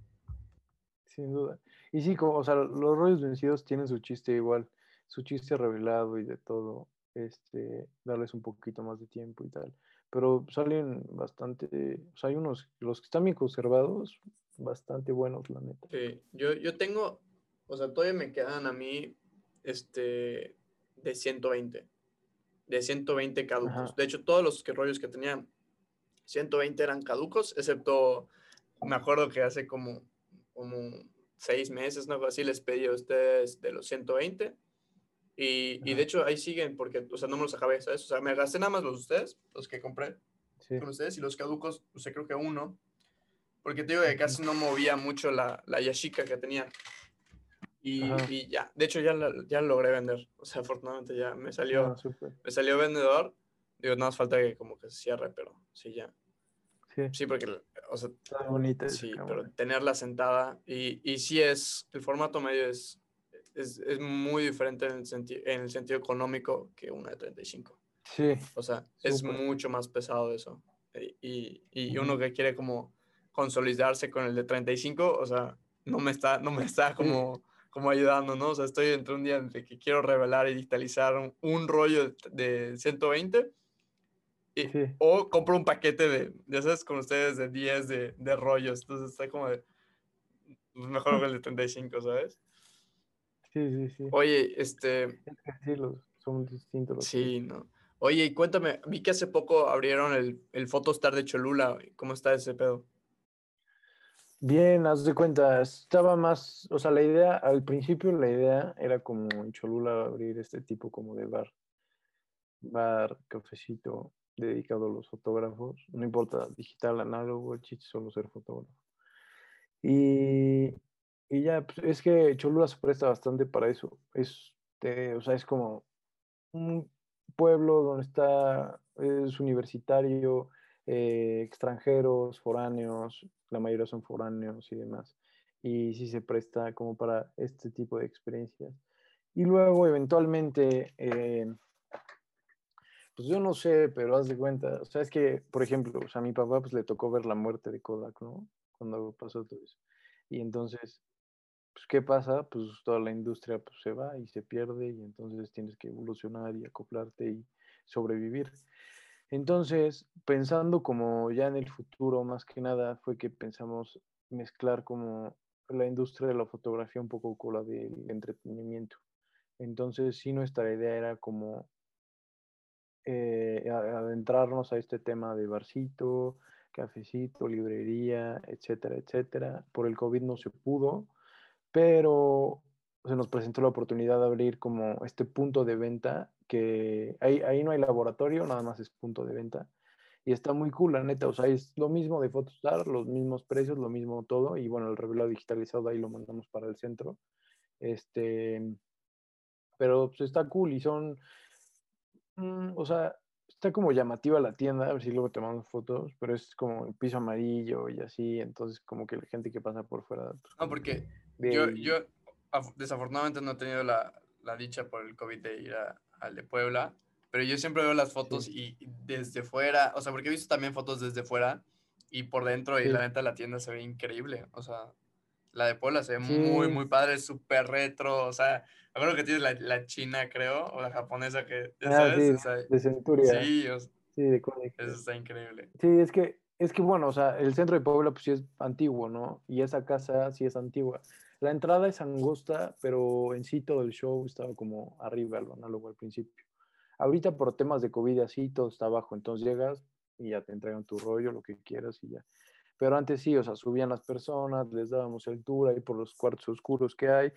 Sin duda. Y sí, como, o sea, los rollos vencidos tienen su chiste igual, su chiste revelado y de todo este, darles un poquito más de tiempo y tal. Pero salen bastante, o sea, hay unos, los que están bien conservados, bastante buenos, la neta. Sí, yo, yo tengo, o sea, todavía me quedan a mí, este, de 120, de 120 caducos. De hecho, todos los que rollos que tenía, 120 eran caducos, excepto, me acuerdo que hace como, como seis meses, ¿no? Así les pedí a ustedes de los 120 y, y, de hecho ahí siguen porque, o sea, no me los acabé, ¿sabes? O sea, me gasté nada más los de ustedes, los que compré con ustedes y los caducos, o sea, creo que uno. Porque te digo que casi no movía mucho la, la Yashica que tenía. Y, y, ya, de hecho ya, ya logré vender. O sea, afortunadamente ya me salió, ah, me salió vendedor. Digo, nada más falta que como que se cierre, pero sí, ya. Sí, sí porque, o sea, Está bonita. Sí, pero tenerla sentada y, y sí es, el formato medio es es, es muy diferente en el, en el sentido económico que una de 35. Sí. O sea, es mucho más pesado eso. Y, y, uno que quiere como consolidarse con el de 35, o sea, no me está, no me está como, como ayudando, ¿no? O sea, estoy entre un día entre que quiero revelar y digitalizar un, rollo de, 120 y, o compro un paquete de, ya sabes, con ustedes, de 10 de, de rollos. Entonces está como de, pues, mejor que el de 35, ¿sabes? Sí, sí, sí. Oye, este... Sí, los, son distintos. Los sí, no. Oye, y cuéntame, vi que hace poco abrieron el, el Photostar de Cholula. ¿Cómo está ese pedo? Bien, haz de cuenta, estaba más, o sea, la idea, al principio la idea era como en Cholula abrir este tipo como de bar, bar, cafecito dedicado a los fotógrafos, no importa, digital, análogo, el chiste solo ser fotógrafo. Y y ya, pues, es que Cholula se presta bastante para eso. Es, o sea, es como un pueblo donde está, es universitario, eh, extranjeros, foráneos, la mayoría son foráneos y demás. Y sí se presta como para este tipo de experiencias. Y luego, eventualmente, eh, pues yo no sé, pero haz de cuenta, o sea, es que, por ejemplo, o sea, a mi papá pues le tocó ver la muerte de Kodak, ¿no? Cuando pasó todo eso. Y entonces, pues, ¿qué pasa? Pues toda la industria pues, se va y se pierde y entonces tienes que evolucionar y acoplarte y sobrevivir. Entonces, pensando como ya en el futuro, más que nada, fue que pensamos mezclar como la industria de la fotografía un poco con la del entretenimiento. Entonces, sí, nuestra idea era como eh, adentrarnos a este tema de barcito, cafecito, librería, etcétera, etcétera. Por el COVID no se pudo, pero se nos presentó la oportunidad de abrir como este punto de venta que ahí, ahí no hay laboratorio, nada más es punto de venta. Y está muy cool, la neta. O sea, es lo mismo de Photostar, los mismos precios, lo mismo todo. Y bueno, el revelado digitalizado ahí lo mandamos para el centro. Este, pero pues está cool y son, mm, o sea, está como llamativa la tienda, a ver si luego te mando fotos, pero es como el piso amarillo y así, entonces como que la gente que pasa por fuera. Pues, no, porque yo, yo desafortunadamente no he tenido la, la dicha por el COVID de ir al de Puebla, pero yo siempre veo las fotos y desde fuera, o sea, porque he visto también fotos desde fuera y por dentro y la neta la tienda se ve increíble, o sea, la de Puebla se ve muy, muy padre, súper retro, o sea, acuerdo que tiene la, la, china, creo, o la japonesa que, ya ah, sabes, de Centuria. Sí, Sí, de Konica. Eso está increíble. Sí, es que, es que bueno, o sea, el centro de Puebla pues sí es antiguo, ¿no? Y esa casa sí es antigua. La entrada es angosta, pero en sí todo el show estaba como arriba, lo análogo al principio. Ahorita por temas de COVID así, todo está abajo, entonces llegas y ya te entregan tu rollo, lo que quieras y ya. Pero antes sí, o sea, subían las personas, les dábamos el tour ahí por los cuartos oscuros que hay.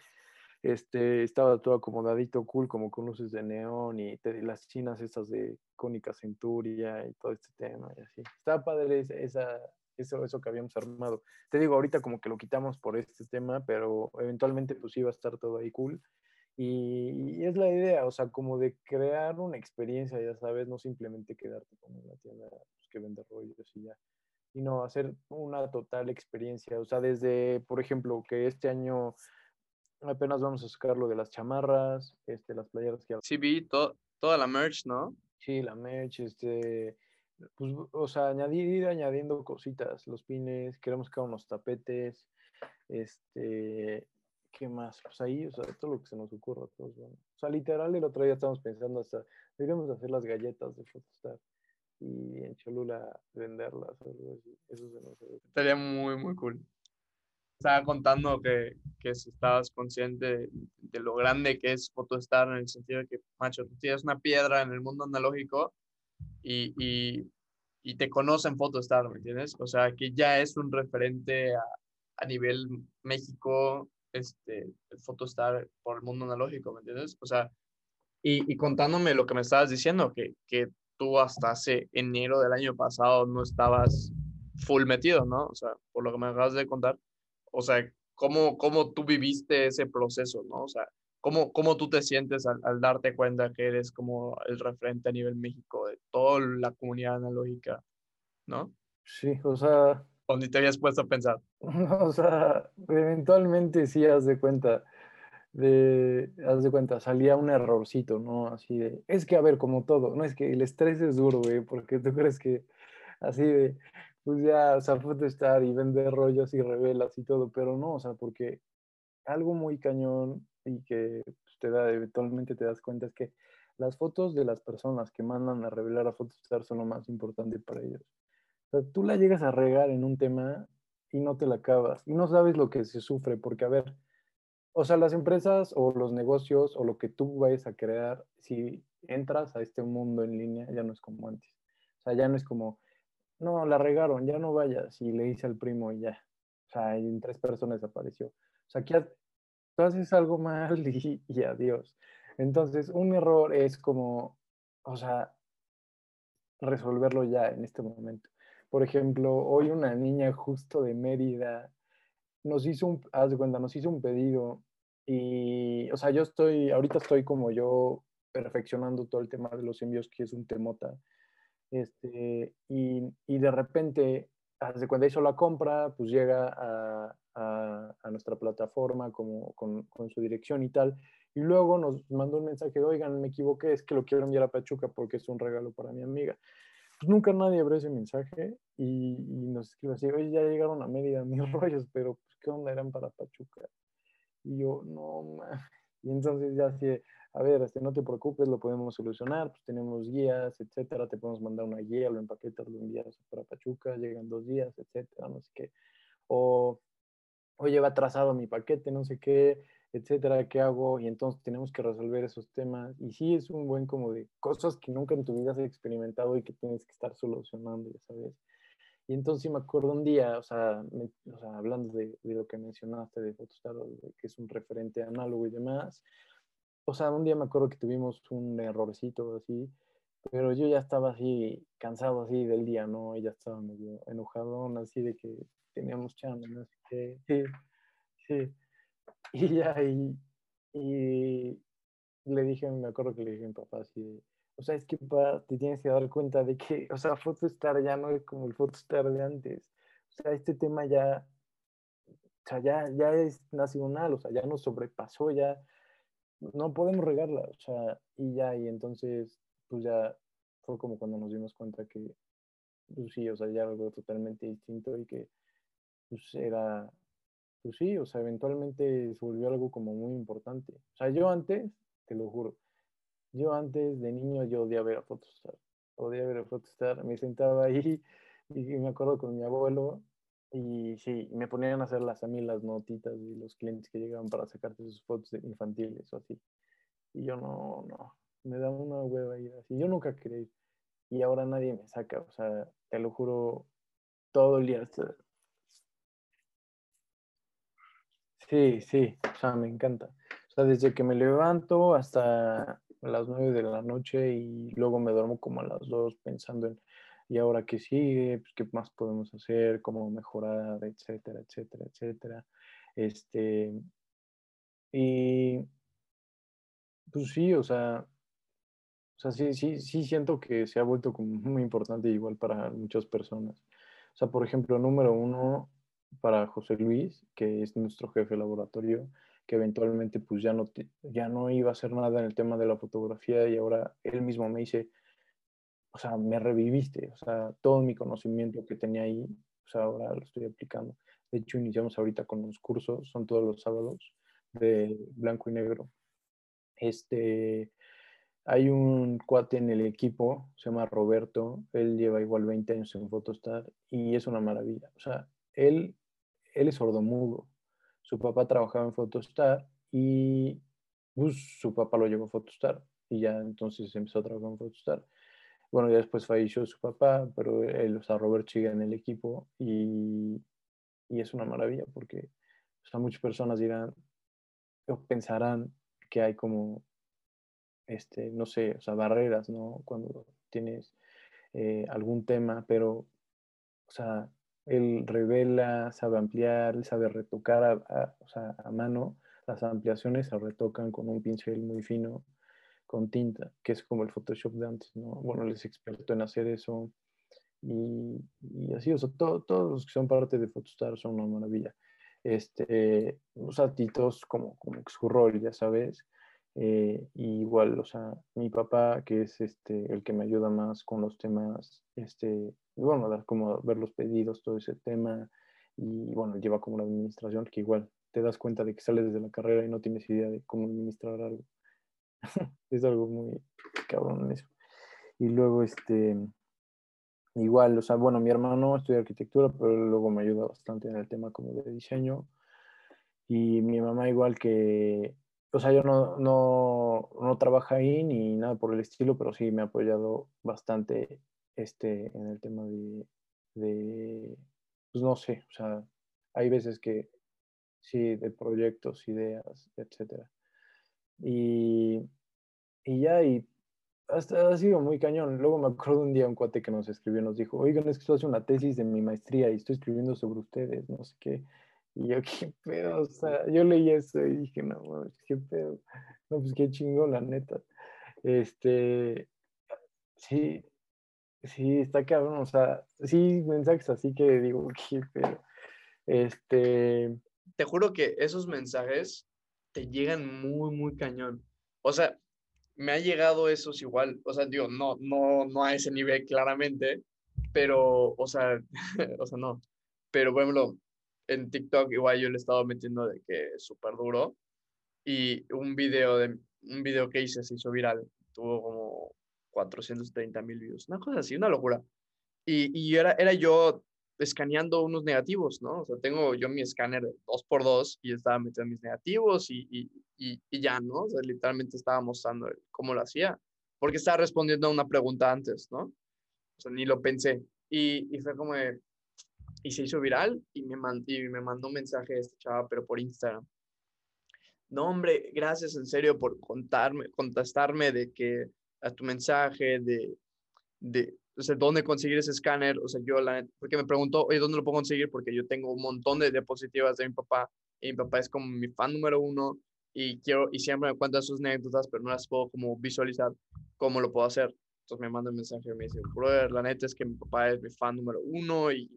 Este, estaba todo acomodadito, cool, como con luces de neón y las chinas estas de Cónica Centuria y todo este tema y así. Estaba padre esa, eso, eso que habíamos armado. Te digo, ahorita como que lo quitamos por este tema, pero eventualmente pues iba a estar todo ahí cool. Y, es la idea, o sea, como de crear una experiencia, ya sabes, no simplemente quedarte como en la tienda pues, que vende rollos y ya, sino hacer una total experiencia. O sea, desde, por ejemplo, que este año apenas vamos a sacar lo de las chamarras, este, las playeras que... Sí, vi toda la merch, ¿no? Sí, la merch, este, pues, o sea, añadir, ir añadiendo cositas, los pines, queremos que unos tapetes, este, ¿qué más? Pues ahí, o sea, todo lo que se nos ocurra, todos, bueno. O sea, literal, el otro día estamos pensando hasta, deberíamos hacer las galletas de Photostar y en Cholula venderlas, algo así. Eso se nos Estaría muy, muy cool. Estaba contando que, que si estabas consciente de, lo grande que es Photostar en el sentido de que, macho, tú tienes una piedra en el mundo analógico y, y, y te conocen Photostar, ¿me entiendes? O sea, que ya es un referente a, a nivel México, este, Photostar por el mundo analógico, ¿me entiendes? O sea, y, y contándome lo que me estabas diciendo, que, que tú hasta hace enero del año pasado no estabas full metido, ¿no? O sea, por lo que me acabas de contar, o sea, ¿cómo, cómo tú viviste ese proceso, ¿no? O sea, ¿Cómo, ¿Cómo, tú te sientes al, al, darte cuenta que eres como el referente a nivel México de toda la comunidad analógica, ¿no? Sí, o sea... ¿O ni te habías puesto a pensar? o sea, eventualmente sí haz de cuenta, de, haz de cuenta, salía un errorcito, ¿no? Así de, es que a ver, como todo, no es que el estrés es duro, güey, porque tú crees que así de, pues ya, o sea, estar y vender rollos y revelas y todo, pero no, o sea, porque algo muy cañón y que pues, te da, eventualmente te das cuenta es que las fotos de las personas que mandan a revelar a Photostar son lo más importante para ellos. O sea, tú la llegas a regar en un tema y no te la acabas y no sabes lo que se sufre, porque a ver, o sea, las empresas o los negocios o lo que tú vayas a crear, si entras a este mundo en línea, ya no es como antes. O sea, ya no es como, no, la regaron, ya no vayas y le hice al primo y ya. O sea, en tres personas apareció. O sea, aquí tú haces algo mal y, adiós. Entonces, un error es como, o sea, resolverlo ya en este momento. Por ejemplo, hoy una niña justo de Mérida nos hizo un, haz de cuenta, nos hizo un pedido y, o sea, yo estoy, ahorita estoy como yo perfeccionando todo el tema de los envíos, que es un temota. Este, y, y de repente, haz de hizo la compra, pues llega a, a, nuestra plataforma como, con, con, su dirección y tal. Y luego nos mandó un mensaje de, oigan, me equivoqué, es que lo quiero enviar a Pachuca porque es un regalo para mi amiga. Pues nunca nadie abrió ese mensaje y, y nos escribe así, oye, ya llegaron a Mérida mis rollos, pero pues, ¿qué onda eran para Pachuca? Y yo, no, Y entonces ya así, a ver, este, no te preocupes, lo podemos solucionar, pues tenemos guías, etcétera, te podemos mandar una guía, lo empaquetas, lo envías para Pachuca, llegan dos días, etcétera, no sé qué. O oye, va atrasado mi paquete, no sé qué, etcétera, ¿qué hago? Y entonces tenemos que resolver esos temas. Y sí es un buen como de cosas que nunca en tu vida has experimentado y que tienes que estar solucionando, ya sabes. Y entonces me acuerdo un día, o sea, o sea hablando de, de, lo que mencionaste de Photostar, que es un referente análogo y demás, o sea, un día me acuerdo que tuvimos un errorcito así, pero yo ya estaba así cansado así del día, ¿no? Y ya estaba medio enojado, así de que teníamos chamba. Y ya, y, le dije, me acuerdo que le dije a mi papá así, o sea, es que papá, te tienes que dar cuenta de que, o sea, Photostar ya no es como el Photostar de antes. O sea, este tema ya, ya, ya es nacional, o sea, ya nos sobrepasó, ya no podemos regarla, o sea, y ya, y entonces, pues ya fue como cuando nos dimos cuenta que, pues sí, o sea, ya algo totalmente distinto y que pues era, pues sí, o sea, eventualmente se volvió algo como muy importante. O sea, yo antes, te lo juro, yo antes de niño yo odiaba ver a Photostar. odiaba ir a Photostar. Me sentaba ahí y me acuerdo con mi abuelo y sí, me ponían a hacerlas a mí las notitas y los clientes que llegaban para sacarte sus fotos infantiles o así. Y yo no, no, me da una hueva ir así. Yo nunca quería Y ahora nadie me saca, o sea, te lo juro, todo el día. Sí, sí, o sea, me encanta. O sea, desde que me levanto hasta las nueve de la noche y luego me duermo como a las dos pensando en, ¿y ahora qué sigue? Pues, ¿Qué más podemos hacer? ¿Cómo mejorar? Etcétera, etcétera, etcétera. Este, y pues sí, o sea, o sea, sí, sí, sí siento que se ha vuelto como muy importante igual para muchas personas. O sea, por ejemplo, número uno, para José Luis, que es nuestro jefe de laboratorio, que eventualmente pues ya no, ya no iba a hacer nada en el tema de la fotografía y ahora él mismo me dice, o sea, me reviviste, o sea, todo mi conocimiento que tenía ahí, o sea, ahora lo estoy aplicando. De hecho, iniciamos ahorita con los cursos, son todos los sábados de blanco y negro. Este, hay un cuate en el equipo, se llama Roberto, él lleva igual 20 años en Photostar y es una maravilla. O sea, él, él es sordomudo. Su papá trabajaba en Photostar y pues, su papá lo llevó a Photostar y ya entonces empezó a trabajar en Photostar. Bueno, ya después falleció su papá, pero él, o sea, Roberto sigue en el equipo y, y es una maravilla porque o sea, muchas personas dirán o pensarán que hay como este, no sé, o sea, barreras, ¿no? Cuando tienes eh, algún tema, pero, o sea, él revela, sabe ampliar, sabe retocar a, mano. Las ampliaciones se retocan con un pincel muy fino, con tinta, que es como el Photoshop de antes, ¿no? Bueno, él es experto en hacer eso. Y, así, o sea, todos los que son parte de Photostar son una maravilla. Este, los artitos como, como su rol, ya sabes, eh, igual, o sea, mi papá, que es este, el que me ayuda más con los temas, este, bueno, como ver los pedidos, todo ese tema, y bueno, lleva como la administración, que igual te das cuenta de que sales desde la carrera y no tienes idea de cómo administrar algo. es algo muy cabrón eso. Y luego, este, igual, o sea, bueno, mi hermano estudia arquitectura, pero luego me ayuda bastante en el tema como de diseño. Y mi mamá igual que o sea, yo no, no, no trabajo ahí ni nada por el estilo, pero sí me ha apoyado bastante este, en el tema de, de, pues no sé, o sea, hay veces que sí, de proyectos, ideas, etcétera. Y, y ya, y hasta ha sido muy cañón. Luego me acuerdo un día un cuate que nos escribió, nos dijo, oigan, es que estoy haciendo una tesis de mi maestría y estoy escribiendo sobre ustedes, no sé qué. Y yo, qué pedo, o sea, yo leí eso y dije, no, qué pedo. No, pues qué chingo, la neta. Este, sí, sí, está cabrón, o sea, sí, mensajes así que digo, qué pedo. Este. Te juro que esos mensajes te llegan muy, muy cañón. O sea, me ha llegado esos igual, o sea, digo, no, no, no a ese nivel claramente, pero, o sea, o sea, no. Pero, por ejemplo, en TikTok igual yo le estaba metiendo de que súper duro y un video, de, un video que hice se hizo viral, tuvo como 430 mil views, una cosa así, una locura. Y, y era, era yo escaneando unos negativos, ¿no? O sea, tengo yo mi escáner de 2x2 y estaba metiendo mis negativos y, y, y, y, ya, ¿no? O sea, literalmente estaba mostrando cómo lo hacía, porque estaba respondiendo a una pregunta antes, ¿no? O sea, ni lo pensé. Y, y fue como de, y se hizo viral y me, y me mandó un mensaje de esta chava, pero por Instagram. No, hombre, gracias en serio por contarme, contestarme de que a tu mensaje, de, de o sea, dónde conseguir ese escáner. O sea, yo, la, porque me preguntó, oye, ¿dónde lo puedo conseguir? Porque yo tengo un montón de diapositivas de mi papá y mi papá es como mi fan número uno y quiero, y siempre me cuenta sus anécdotas, pero no las puedo como visualizar cómo lo puedo hacer. Entonces me manda un mensaje y me dice, brother, la neta es que mi papá es mi fan número uno y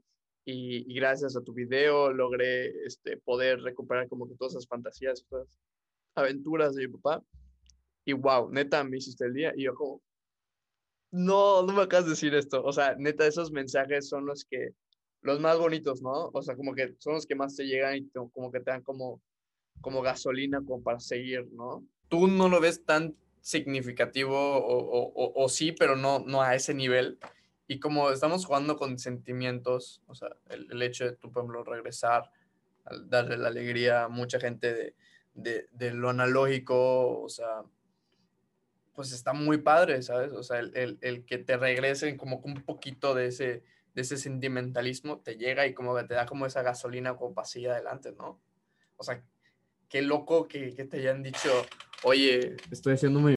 y, gracias a tu video logré este, poder recuperar como que todas esas fantasías, esas aventuras de mi papá. Y wow, neta, me hiciste el día. Y yo como, no, no me acabas de decir esto. O sea, neta, esos mensajes son los que, los más bonitos, ¿no? O sea, como que son los que más te llegan y como que te dan como, como gasolina como para seguir, ¿no? Tú no lo ves tan significativo o, sí, pero no, no a ese nivel. Y como estamos jugando con sentimientos, o sea, el, hecho de por ejemplo, regresar, darle la alegría a mucha gente de, de, lo analógico, o sea, pues está muy padre, ¿sabes? O sea, el, el, que te regresen como un poquito de ese, de ese sentimentalismo te llega y como que te da como esa gasolina como para adelante, ¿no? O sea, qué loco que, te hayan dicho, oye, estoy haciendo muy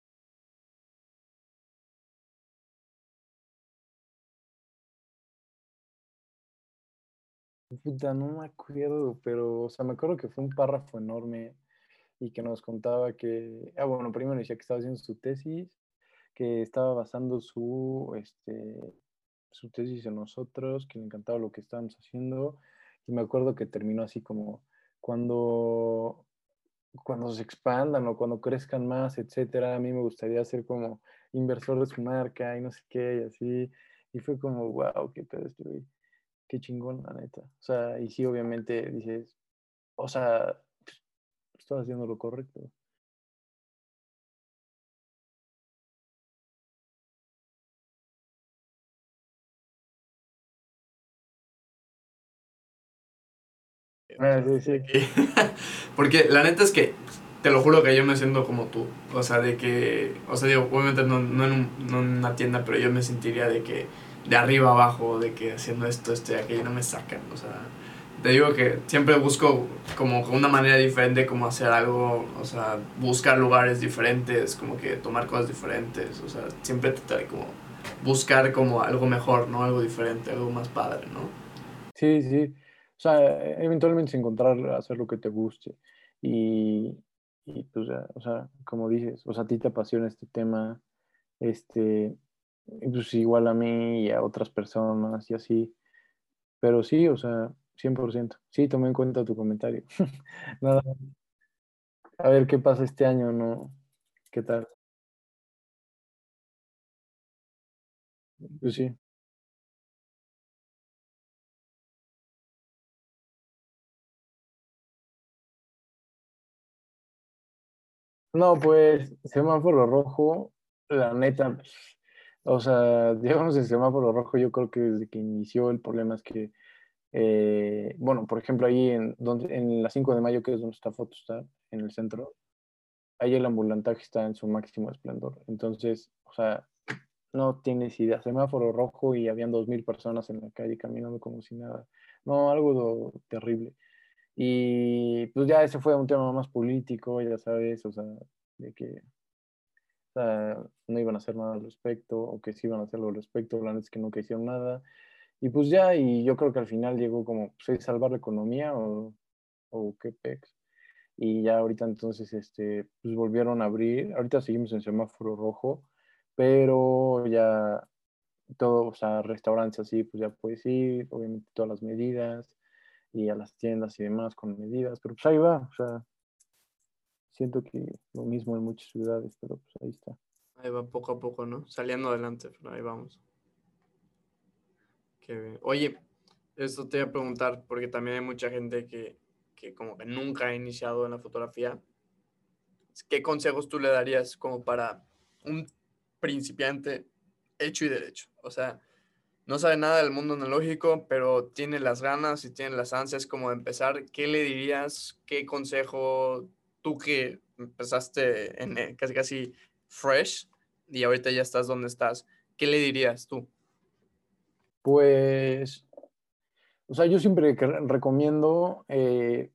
Puta, no me acuerdo, pero, o sea, me acuerdo que fue un párrafo enorme y que nos contaba que, ah, bueno, primero decía que estaba haciendo su tesis, que estaba basando su, este, su tesis en nosotros, que le encantaba lo que estábamos haciendo, y me acuerdo que terminó así como, cuando, cuando se expandan o cuando crezcan más, etcétera, a mí me gustaría ser como inversor de su marca y no sé qué, y así, y fue como, wow, qué pedo estoy qué chingón, la neta. O sea, y sí, obviamente dices, o sea, estás haciendo lo correcto. Ah, sí, sí. Porque la neta es que te lo juro que yo me siento como tú. O sea, de que, o sea, digo, obviamente no, no, en, no en una tienda, pero yo me sentiría de que de arriba abajo, de que haciendo esto, esto y aquello no me sacan. O sea, te digo que siempre busco como una manera diferente como hacer algo, o sea, buscar lugares diferentes, como que tomar cosas diferentes, o sea, siempre tratar como buscar como algo mejor, ¿no? Algo diferente, algo más padre, ¿no? Sí, sí. O sea, eventualmente encontrar hacer lo que te guste. Y, y pues, o sea, como dices, o sea, a ti te apasiona este tema, este, pues igual a mí y a otras personas y así. Pero sí, o sea, 100%. Sí, tomé en cuenta tu comentario. Nada. A ver qué pasa este año, ¿no? ¿Qué tal? Pues sí. No, pues semáforo rojo, la neta, o sea, digamos el semáforo rojo, yo creo que desde que inició el problema es que, eh, bueno, por ejemplo, ahí en, donde, en la 5 de mayo, que es donde está está en el centro, ahí el ambulantaje está en su máximo esplendor. Entonces, o sea, no tienes idea, semáforo rojo y habían 2.000 personas en la calle caminando como si nada. No, algo terrible. Y pues ya ese fue un tema más político, ya sabes, o sea, de que no iban a hacer nada al respecto, o que sí iban a hacerlo al respecto, la verdad es que nunca hicieron nada. Y pues ya, y yo creo que al final llegó como, pues, salvar la economía o, o qué pex. Y ya ahorita entonces, este, pues volvieron a abrir. Ahorita seguimos en semáforo rojo, pero ya todo, o sea, restaurantes así, pues ya puedes ir, obviamente todas las medidas, y a las tiendas y demás con medidas, pero pues ahí va, o sea, siento que lo mismo en muchas ciudades, pero pues ahí está. Ahí va poco a poco, ¿no? Saliendo adelante, pero ahí vamos. Oye, esto te voy a preguntar, porque también hay mucha gente que, que como que nunca ha iniciado en la fotografía. ¿Qué consejos tú le darías como para un principiante hecho y derecho? O sea, no sabe nada del mundo analógico, pero tiene las ganas y tiene las ansias como de empezar. ¿Qué le dirías? ¿Qué consejo tú que empezaste en, eh, casi casi fresh y ahorita ya estás donde estás, ¿qué le dirías tú? Pues, o sea, yo siempre recomiendo, eh,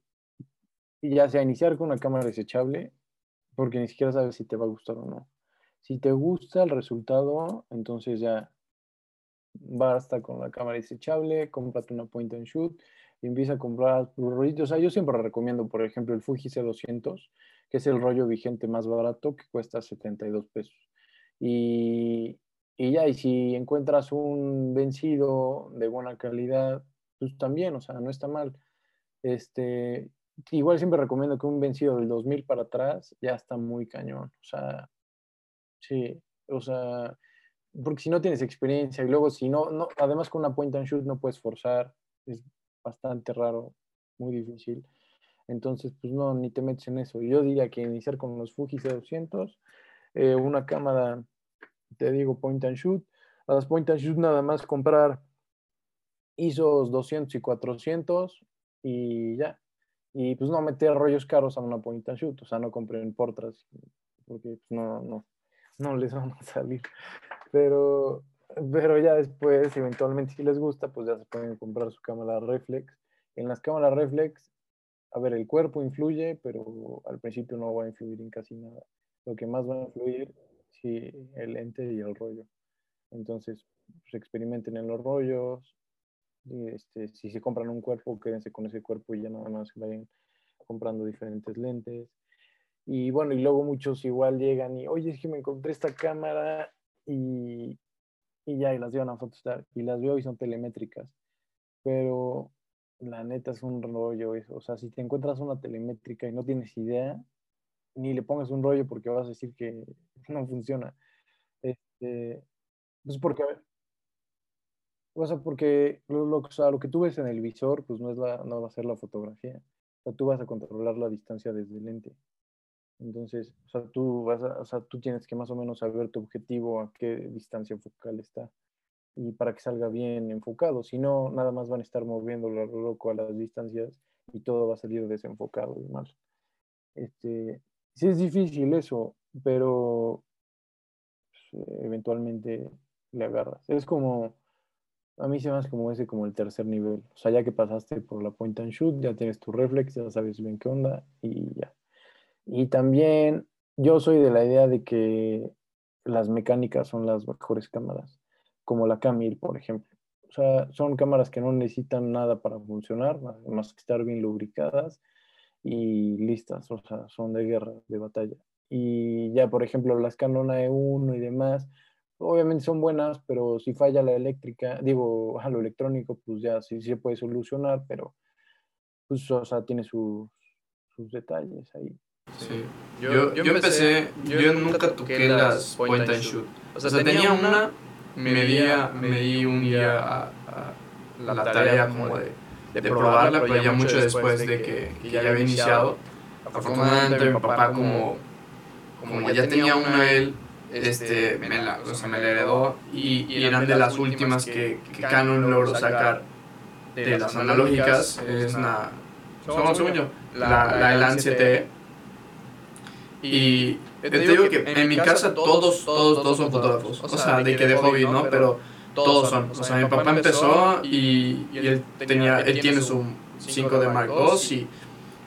ya sea iniciar con una cámara desechable, porque ni siquiera sabes si te va a gustar o no. Si te gusta el resultado, entonces ya basta con la cámara desechable, cómprate una point and shoot y empieza a comprar rollitos. O sea, yo siempre recomiendo, por ejemplo, el Fuji C200, que es el rollo vigente más barato, que cuesta 72 pesos. Y, y ya, y si encuentras un vencido de buena calidad, pues también, o sea, no está mal. Este, igual siempre recomiendo que un vencido del 2000 para atrás ya está muy cañón. O sea, sí, o sea, porque si no tienes experiencia y luego si no, no además con una point and shoot no puedes forzar, bastante raro, muy difícil. Entonces, pues no, ni te metes en eso. Yo diría que iniciar con los Fuji C200 eh, una cámara, te digo, point and shoot. A las point and shoot nada más comprar ISOs 200 y 400 y ya. Y pues no meter rollos caros a una point and shoot, o sea, no compren portras, porque pues, no, no, no les van a salir. Pero, pero ya después, eventualmente, si les gusta, pues ya se pueden comprar su cámara reflex. En las cámaras reflex, a ver, el cuerpo influye, pero al principio no va a influir en casi nada. Lo que más va a influir, sí, el lente y el rollo. Entonces, pues experimenten en los rollos, este, si se compran un cuerpo, quédense con ese cuerpo y ya nada más vayan comprando diferentes lentes. Y bueno, y luego muchos igual llegan y, oye, es que me encontré esta cámara y, y ya, y las llevan a Photostar y las veo y son telemétricas. Pero la neta es un rollo eso. O sea, si te encuentras una telemétrica y no tienes idea, ni le pongas un rollo porque vas a decir que no funciona. Este, pues porque, o sea, porque lo, lo, lo que tú ves en el visor, pues no, es la, no va a ser la fotografía. O sea, tú vas a controlar la distancia desde el lente. Entonces, o sea, tú, vas a, o sea, tú tienes que más o menos saber tu objetivo, a qué distancia focal está. Y para que salga bien enfocado. Si no, nada más van a estar moviendo lo loco a las distancias y todo va a salir desenfocado y mal. Este, sí es difícil eso, pero pues, eventualmente le agarras. Es como, a mí se me hace como ese, como el tercer nivel. O sea, ya que pasaste por la point and shoot, ya tienes tu reflex, ya sabes bien qué onda y ya. Y también yo soy de la idea de que las mecánicas son las mejores cámaras, como la Camil, por ejemplo. O sea, son cámaras que no necesitan nada para funcionar, más que estar bien lubricadas y listas, o sea, son de guerra, de batalla. Y ya, por ejemplo, las Canon E1 y demás, obviamente son buenas, pero si falla la eléctrica, digo, a lo electrónico, pues ya sí, se puede solucionar, pero pues, o sea, tiene sus, sus detalles ahí. Sí, yo, yo, empecé, yo, nunca toqué las point and shoot. O sea, tenía una, me di, me di un día a, la tarea como de, de probarla, pero ya mucho después de que, que ya había iniciado. Afortunadamente mi papá como, como ya tenía una él, este, me la, o sea, me la heredó y, y, eran de las últimas que, que Canon logró sacar de las analógicas. Es una, según yo, la, la Elan 7 y te digo que en mi casa todos, todos, todos son fotógrafos. O sea, de que de hobby, ¿no? Pero todos son. O sea, mi papá empezó y, él, tenía, él tiene su 5 de Mark II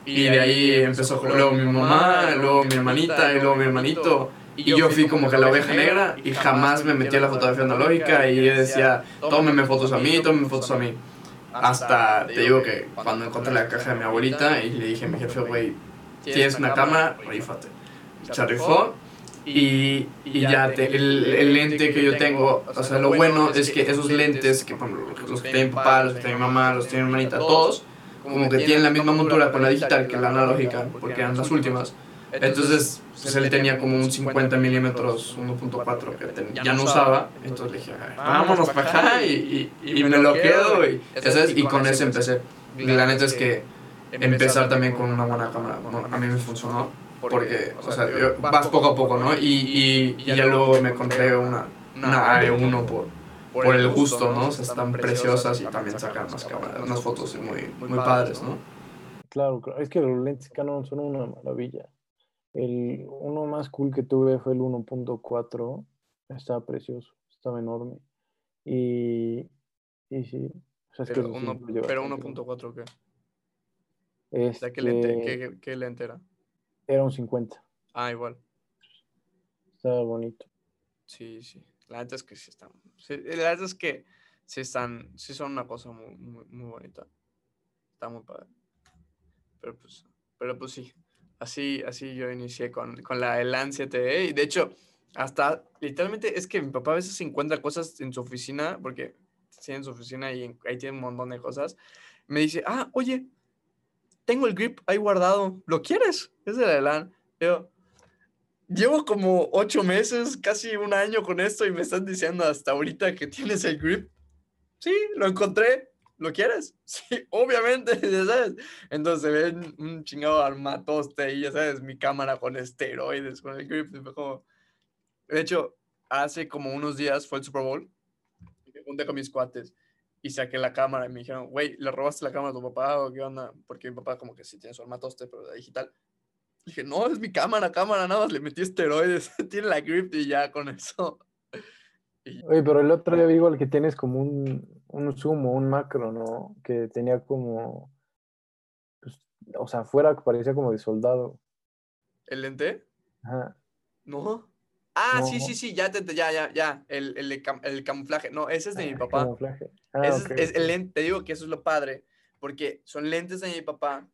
y, y de ahí empezó luego mi mamá, luego mi hermanita y luego mi hermanito. Y yo fui como que la oveja negra y jamás me metí a la fotografía analógica y decía, tómeme fotos a mí, tómeme fotos a mí. Hasta, te digo que cuando encontré la caja de mi abuelita y le dije a mi jefe, güey, tienes una cámara, rífate se rifó y, y ya el, el, lente que yo tengo, o sea, lo bueno es que esos lentes, que los que tienen papá, los que tienen mamá, los que tienen hermanita, todos, como que tienen la misma montura con la digital que la analógica, porque eran las últimas. Entonces, pues él tenía como un 50 milímetros 1.4 que ya no usaba. Entonces le dije, vámonos para acá y, y, me lo quedo. Y, y con ese empecé. Y la neta es que empezar también con una buena cámara, bueno, a mí me funcionó porque, o sea, vas poco a poco, ¿no? Y, y, ya luego me encontré una, una AE1 por, por el gusto, ¿no? O sea, están preciosas y también sacan unas, cámaras, unas fotos muy, muy padres, ¿no? Claro, es que los lentes Canon son una maravilla. El uno más cool que tuve fue el 1.4, estaba precioso, estaba enorme. Y, y sí, o sea, es pero, que uno, pero 1.4 qué? Este... ¿Qué, lente, qué, qué lente era? Era un 50. Ah, igual. Estaba bonito. Sí, sí. La verdad es que sí están. la verdad es que sí están. Sí son una cosa muy, muy, bonita. Está muy padre. Pero pues, pero pues sí. Así, así yo inicié con, con la Elan 7E. Y de hecho, hasta literalmente es que mi papá a veces encuentra cosas en su oficina, porque tiene en su oficina y ahí tiene un montón de cosas. Me dice, ah, oye, tengo el grip ahí guardado, ¿lo quieres? Es de la Elan. Yo, llevo como ocho meses, casi un año con esto y me están diciendo hasta ahorita que tienes el grip. Sí, lo encontré. ¿Lo quieres? Sí, obviamente, ya sabes. Entonces ven un chingado armatoste y ya sabes, mi cámara con esteroides, con el grip. Como, De hecho, hace como unos días fue el Super Bowl. Y me junté con mis cuates y saqué la cámara y me dijeron, güey, ¿le robaste la cámara a tu papá o qué onda? Porque mi papá como que sí tiene su armatoste, pero de digital. dije, no, es mi cámara, cámara, nada más le metí esteroides, tiene la grip y ya con eso. Oye, pero el otro día vi igual que tienes como un, un zoom o un macro, ¿no? Que tenía como, pues, o sea, fuera parecía como de soldado. ¿El lente? Ajá. No. Ah, sí, sí, sí, ya, te, ya, ya, ya, el, el, el, camuflaje. No, ese es de mi Ah, papá. camuflaje. Ah, Ese es- el lente, te digo que eso es lo padre, porque son lentes de mi papá,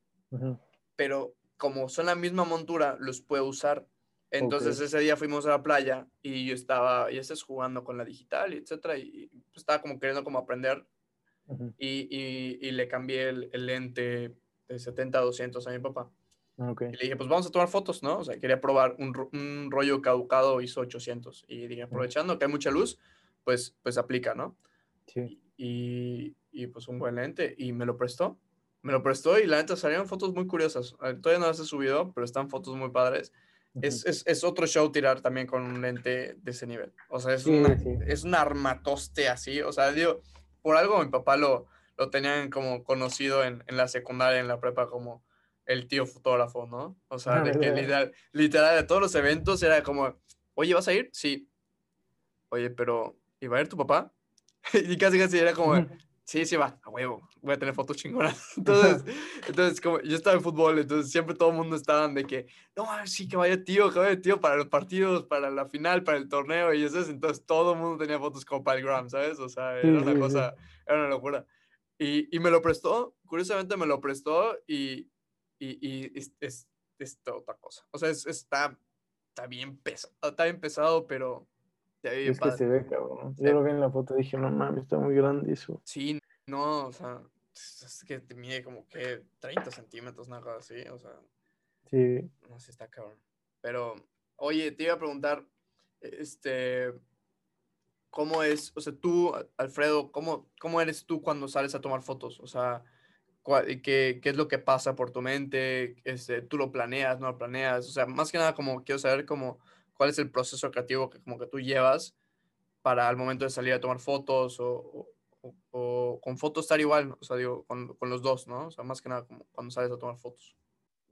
pero como son la misma montura, los puedo usar. Entonces ese día fuimos a la playa y yo estaba, ya estás jugando con la digital, y etcétera, y pues, estaba como queriendo como aprender y, y, y le cambié el, el lente de 70 a 200 a mi papá. Ok. Y le dije, pues vamos a tomar fotos, ¿no? O sea, quería probar un, un rollo caducado ISO 800. Y dije, aprovechando que hay mucha luz, pues, pues aplica, ¿no? Sí. Y, y, pues un buen lente. Y me lo prestó. Me lo prestó y la neta salieron fotos muy curiosas. Eh, Todavía no las he subido, pero están fotos muy padres. Es, es, es otro show tirar también con un lente de ese nivel. O sea, es, Sí, una- sí. es un armatoste así. O sea, digo, por algo mi papá lo, lo tenían como conocido en, en la secundaria, en la prepa, como el tío fotógrafo, ¿no? O sea, Ah, de que literal, literal de todos los eventos era como, oye, ¿vas a ir? Sí. Oye, pero ¿y va a ir tu papá? y casi casi era como, sí, sí va, a huevo, voy a tener fotos chingonas. Entonces, entonces como yo estaba en fútbol, entonces siempre todo el mundo estaban de que, no, ah, sí, que vaya tío, que vaya tío para los partidos, para la final, para el torneo, y eso es, entonces todo el mundo tenía fotos como para el Gram, ¿sabes? O sea, era una cosa, era una locura. Y, y me lo prestó, curiosamente me lo prestó y, y, y es, es, otra cosa. O sea, es, está, está bien pesado, está bien pesado, pero bien Es que se ve, cabrón. Sí. Yo lo vi en la foto y dije, no mames, está muy grande eso. Sí, no, o sea, es que te mide como que 30 centímetros, cosa así, o sea, Sí. no sé, está cabrón. Pero, oye, te iba a preguntar, este, ¿cómo es, o sea, tú, Alfredo, cómo, cómo eres tú cuando sales a tomar fotos? O sea, ¿qué, qué es lo que pasa por tu mente? Este, ¿Tú lo planeas, no lo planeas? O sea, más que nada como quiero saber como cuál es el proceso creativo que como que tú llevas para al momento de salir a tomar fotos o, o- o- con fotos estar igual, o sea, digo, con, con los dos, ¿no? O sea, más que nada como cuando sales a tomar fotos.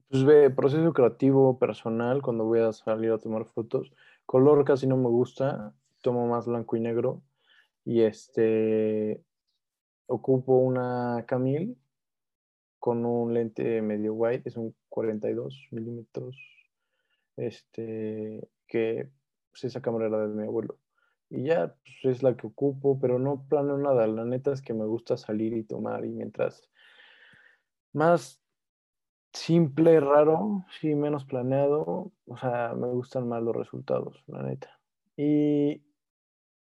Pues ve, proceso creativo personal, cuando voy a salir a tomar fotos. Color casi no me gusta, tomo más blanco y negro. Y este, ocupo una Camil con un lente medio wide, es un 42 milímetros. Este, que pues, esa cámara era de mi abuelo. Y ya, pues es la que ocupo, pero no planeo nada. La neta es que me gusta salir y tomar y mientras más simple, raro, sí, menos planeado. O sea, me gustan más los resultados, la neta. Y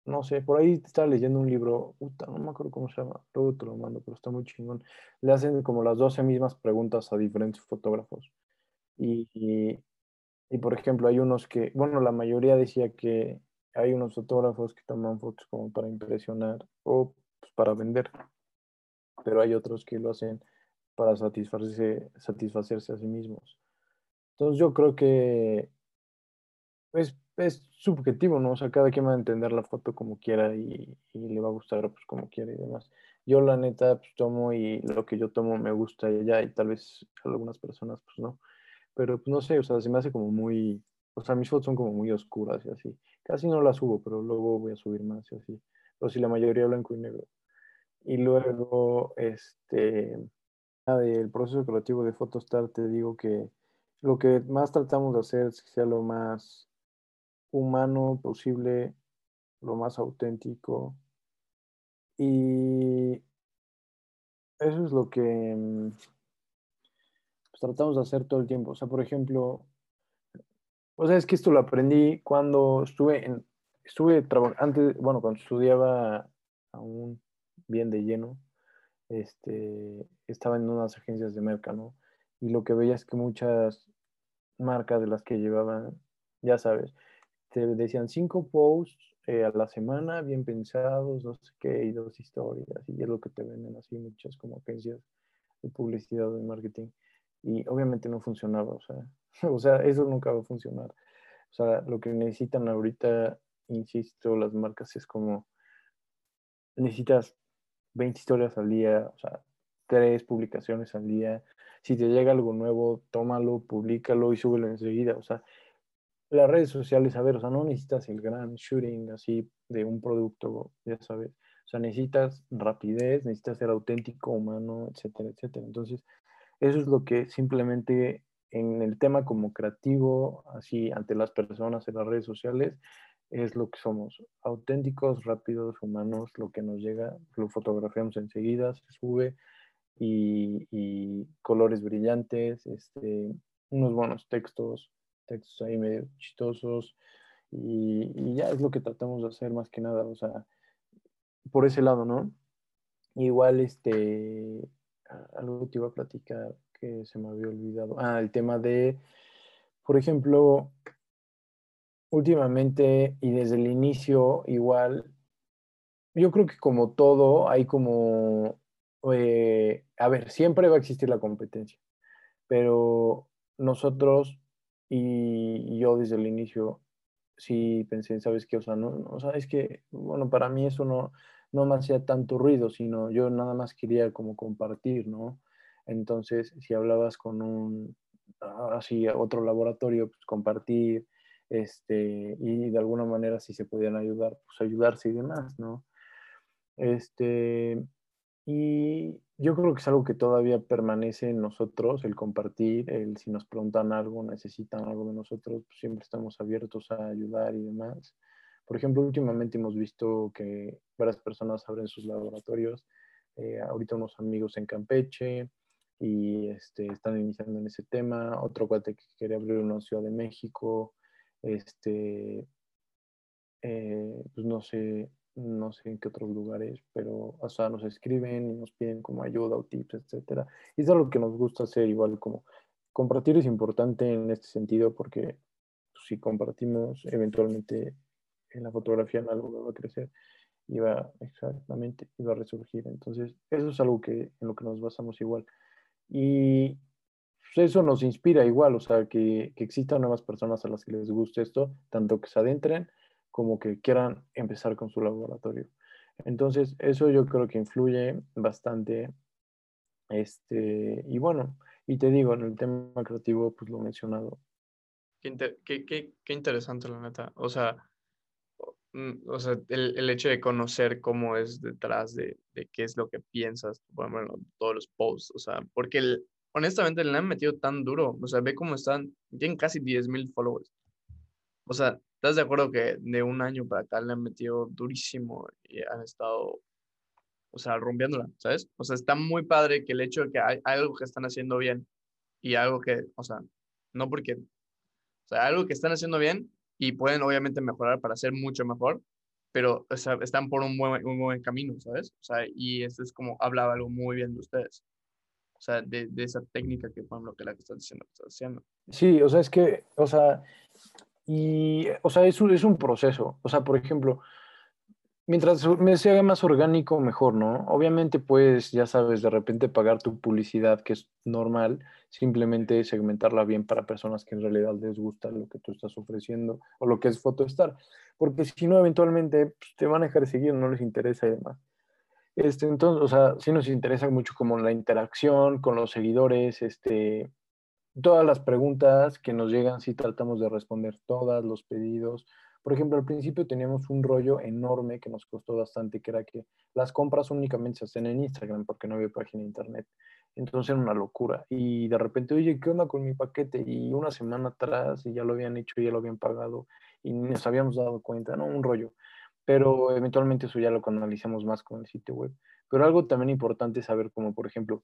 no sé, por ahí estaba leyendo un libro, puta, no me acuerdo cómo se llama, luego te lo mando, pero está muy chingón. Le hacen como las 12 mismas preguntas a diferentes fotógrafos. Y, y, por ejemplo, hay unos que, bueno, la mayoría decía que hay unos fotógrafos que toman fotos como para impresionar o pues, para vender, pero hay otros que lo hacen para satisfacerse, satisfacerse a sí mismos. Entonces yo creo que es, es subjetivo, ¿no? O sea, cada quien va a entender la foto como quiera y, y le va a gustar pues como quiera y demás. Yo la neta pues tomo y lo que yo tomo me gusta ya y tal vez algunas personas pues no. Pero pues no sé, o sea, se me hace como muy, o sea, mis fotos son como muy oscuras y así. Casi no las subo, pero luego voy a subir más y así. Pero sí, la mayoría blanco y negro. Y luego, este, del proceso creativo de Photostar, te digo que lo que más tratamos de hacer es que sea lo más humano posible, lo más auténtico. Y eso es lo que mm, pues, tratamos de hacer todo el tiempo. O sea, por ejemplo, o sea, es que esto lo aprendí cuando estuve en, estuve trabajando, antes, bueno, cuando estudiaba aún bien de lleno, este, estaba en unas agencias de merca, ¿no? Y lo que veía es que muchas marcas de las que llevaban, ya sabes, te decían cinco posts eh, a la semana, bien pensados, no sé qué, y dos historias, y es lo que te venden así muchas como agencias de publicidad o de marketing. Y obviamente no funcionaba, o sea, o sea, eso nunca va a funcionar. O sea, lo que necesitan ahorita, insisto, las marcas es como, necesitas 20 historias al día, o sea, tres publicaciones al día. Si te llega algo nuevo, tómalo, públicalo y súbelo enseguida. O sea, las redes sociales, a ver, o sea, no necesitas el gran shooting así de un producto, ya sabes. O sea, necesitas rapidez, necesitas ser auténtico, humano, etcétera, etcétera. Entonces, eso es lo que simplemente en el tema como creativo, así ante las personas en las redes sociales, es lo que somos, auténticos, rápidos, humanos, lo que nos llega, lo fotografiamos enseguida, se sube y, colores brillantes, este, unos buenos textos, textos ahí medio chistosos y, ya es lo que tratamos de hacer más que nada, o sea, por ese lado, ¿no? Igual, este, algo te iba a platicar que se me había olvidado. Ah, el tema de, por ejemplo, últimamente y desde el inicio, igual, yo creo que como todo, hay como, eh, a ver, siempre va a existir la competencia, pero nosotros y, yo desde el inicio sí pensé, ¿sabes qué? O sea, no, o sea, es que, bueno, para mí eso no, no me hacía tanto ruido, sino yo nada más quería como compartir, ¿no? Entonces, si hablabas con un, así, otro laboratorio, pues compartir, este, y de alguna manera si se podían ayudar, pues ayudarse y demás, ¿no? Este, y yo creo que es algo que todavía permanece en nosotros, el compartir, el si nos preguntan algo, necesitan algo de nosotros, pues siempre estamos abiertos a ayudar y demás. Por ejemplo, últimamente hemos visto que varias personas abren sus laboratorios, eh, ahorita unos amigos en Campeche, y este, están iniciando en ese tema, otro cuate que quiere abrir una Ciudad de México, este, eh, pues no sé, no sé en qué otros lugares, pero o sea, nos escriben y nos piden como ayuda o tips, etcétera. Y es algo que nos gusta hacer igual como compartir es importante en este sentido porque pues, si compartimos eventualmente en la fotografía en algo va a crecer y va exactamente y va a resurgir. Entonces, eso es algo que en lo que nos basamos igual. Y pues, eso nos inspira igual, o sea, que, que, existan nuevas personas a las que les guste esto, tanto que se adentren como que quieran empezar con su laboratorio. Entonces, eso yo creo que influye bastante. Este, y bueno, y te digo, en el tema creativo, pues lo mencionado. Qué, qué, qué, interesante, la neta. O sea, mm, o sea el, el, hecho de conocer cómo es detrás de, de qué es lo que piensas, bueno, todos los posts, o sea, porque el, honestamente le han metido tan duro. O sea, ve cómo están, tienen casi 10 mil followers. O sea, ¿estás de acuerdo que de un año para acá le han metido durísimo y han estado, o sea, rompiéndola, ¿sabes? O sea, está muy padre que el hecho de que hay, algo que están haciendo bien y algo que, o sea, no porque, o sea, algo que están haciendo bien y pueden obviamente mejorar para ser mucho mejor, pero o sea, están por un buen, un buen camino, ¿sabes? O sea, y esto es como hablaba algo muy bien de ustedes. O sea, de, de esa técnica que, por ejemplo, que la que estás diciendo que estás haciendo. Sí, o sea, es que, o sea, y, o sea, es un, es un proceso. O sea, por ejemplo, mientras me se haga más orgánico, mejor, ¿no? Obviamente puedes, ya sabes, de repente pagar tu publicidad, que es normal, simplemente segmentarla bien para personas que en realidad les gusta lo que tú estás ofreciendo o lo que es Photostar, porque si no, eventualmente pues, te van a dejar de seguir, no les interesa y demás. Este, entonces, o sea, sí nos interesa mucho como la interacción con los seguidores, este, todas las preguntas que nos llegan, sí tratamos de responder todas, los pedidos. Por ejemplo, al principio teníamos un rollo enorme que nos costó bastante, que era que las compras únicamente se hacen en Instagram porque no había página internet. Entonces era una locura. Y de repente, oye, ¿qué onda con mi paquete? Y una semana atrás y ya lo habían hecho, ya lo habían pagado y nos habíamos dado cuenta, ¿no? Un rollo pero eventualmente eso ya lo canalizamos más con el sitio web. Pero algo también importante es saber como, por ejemplo,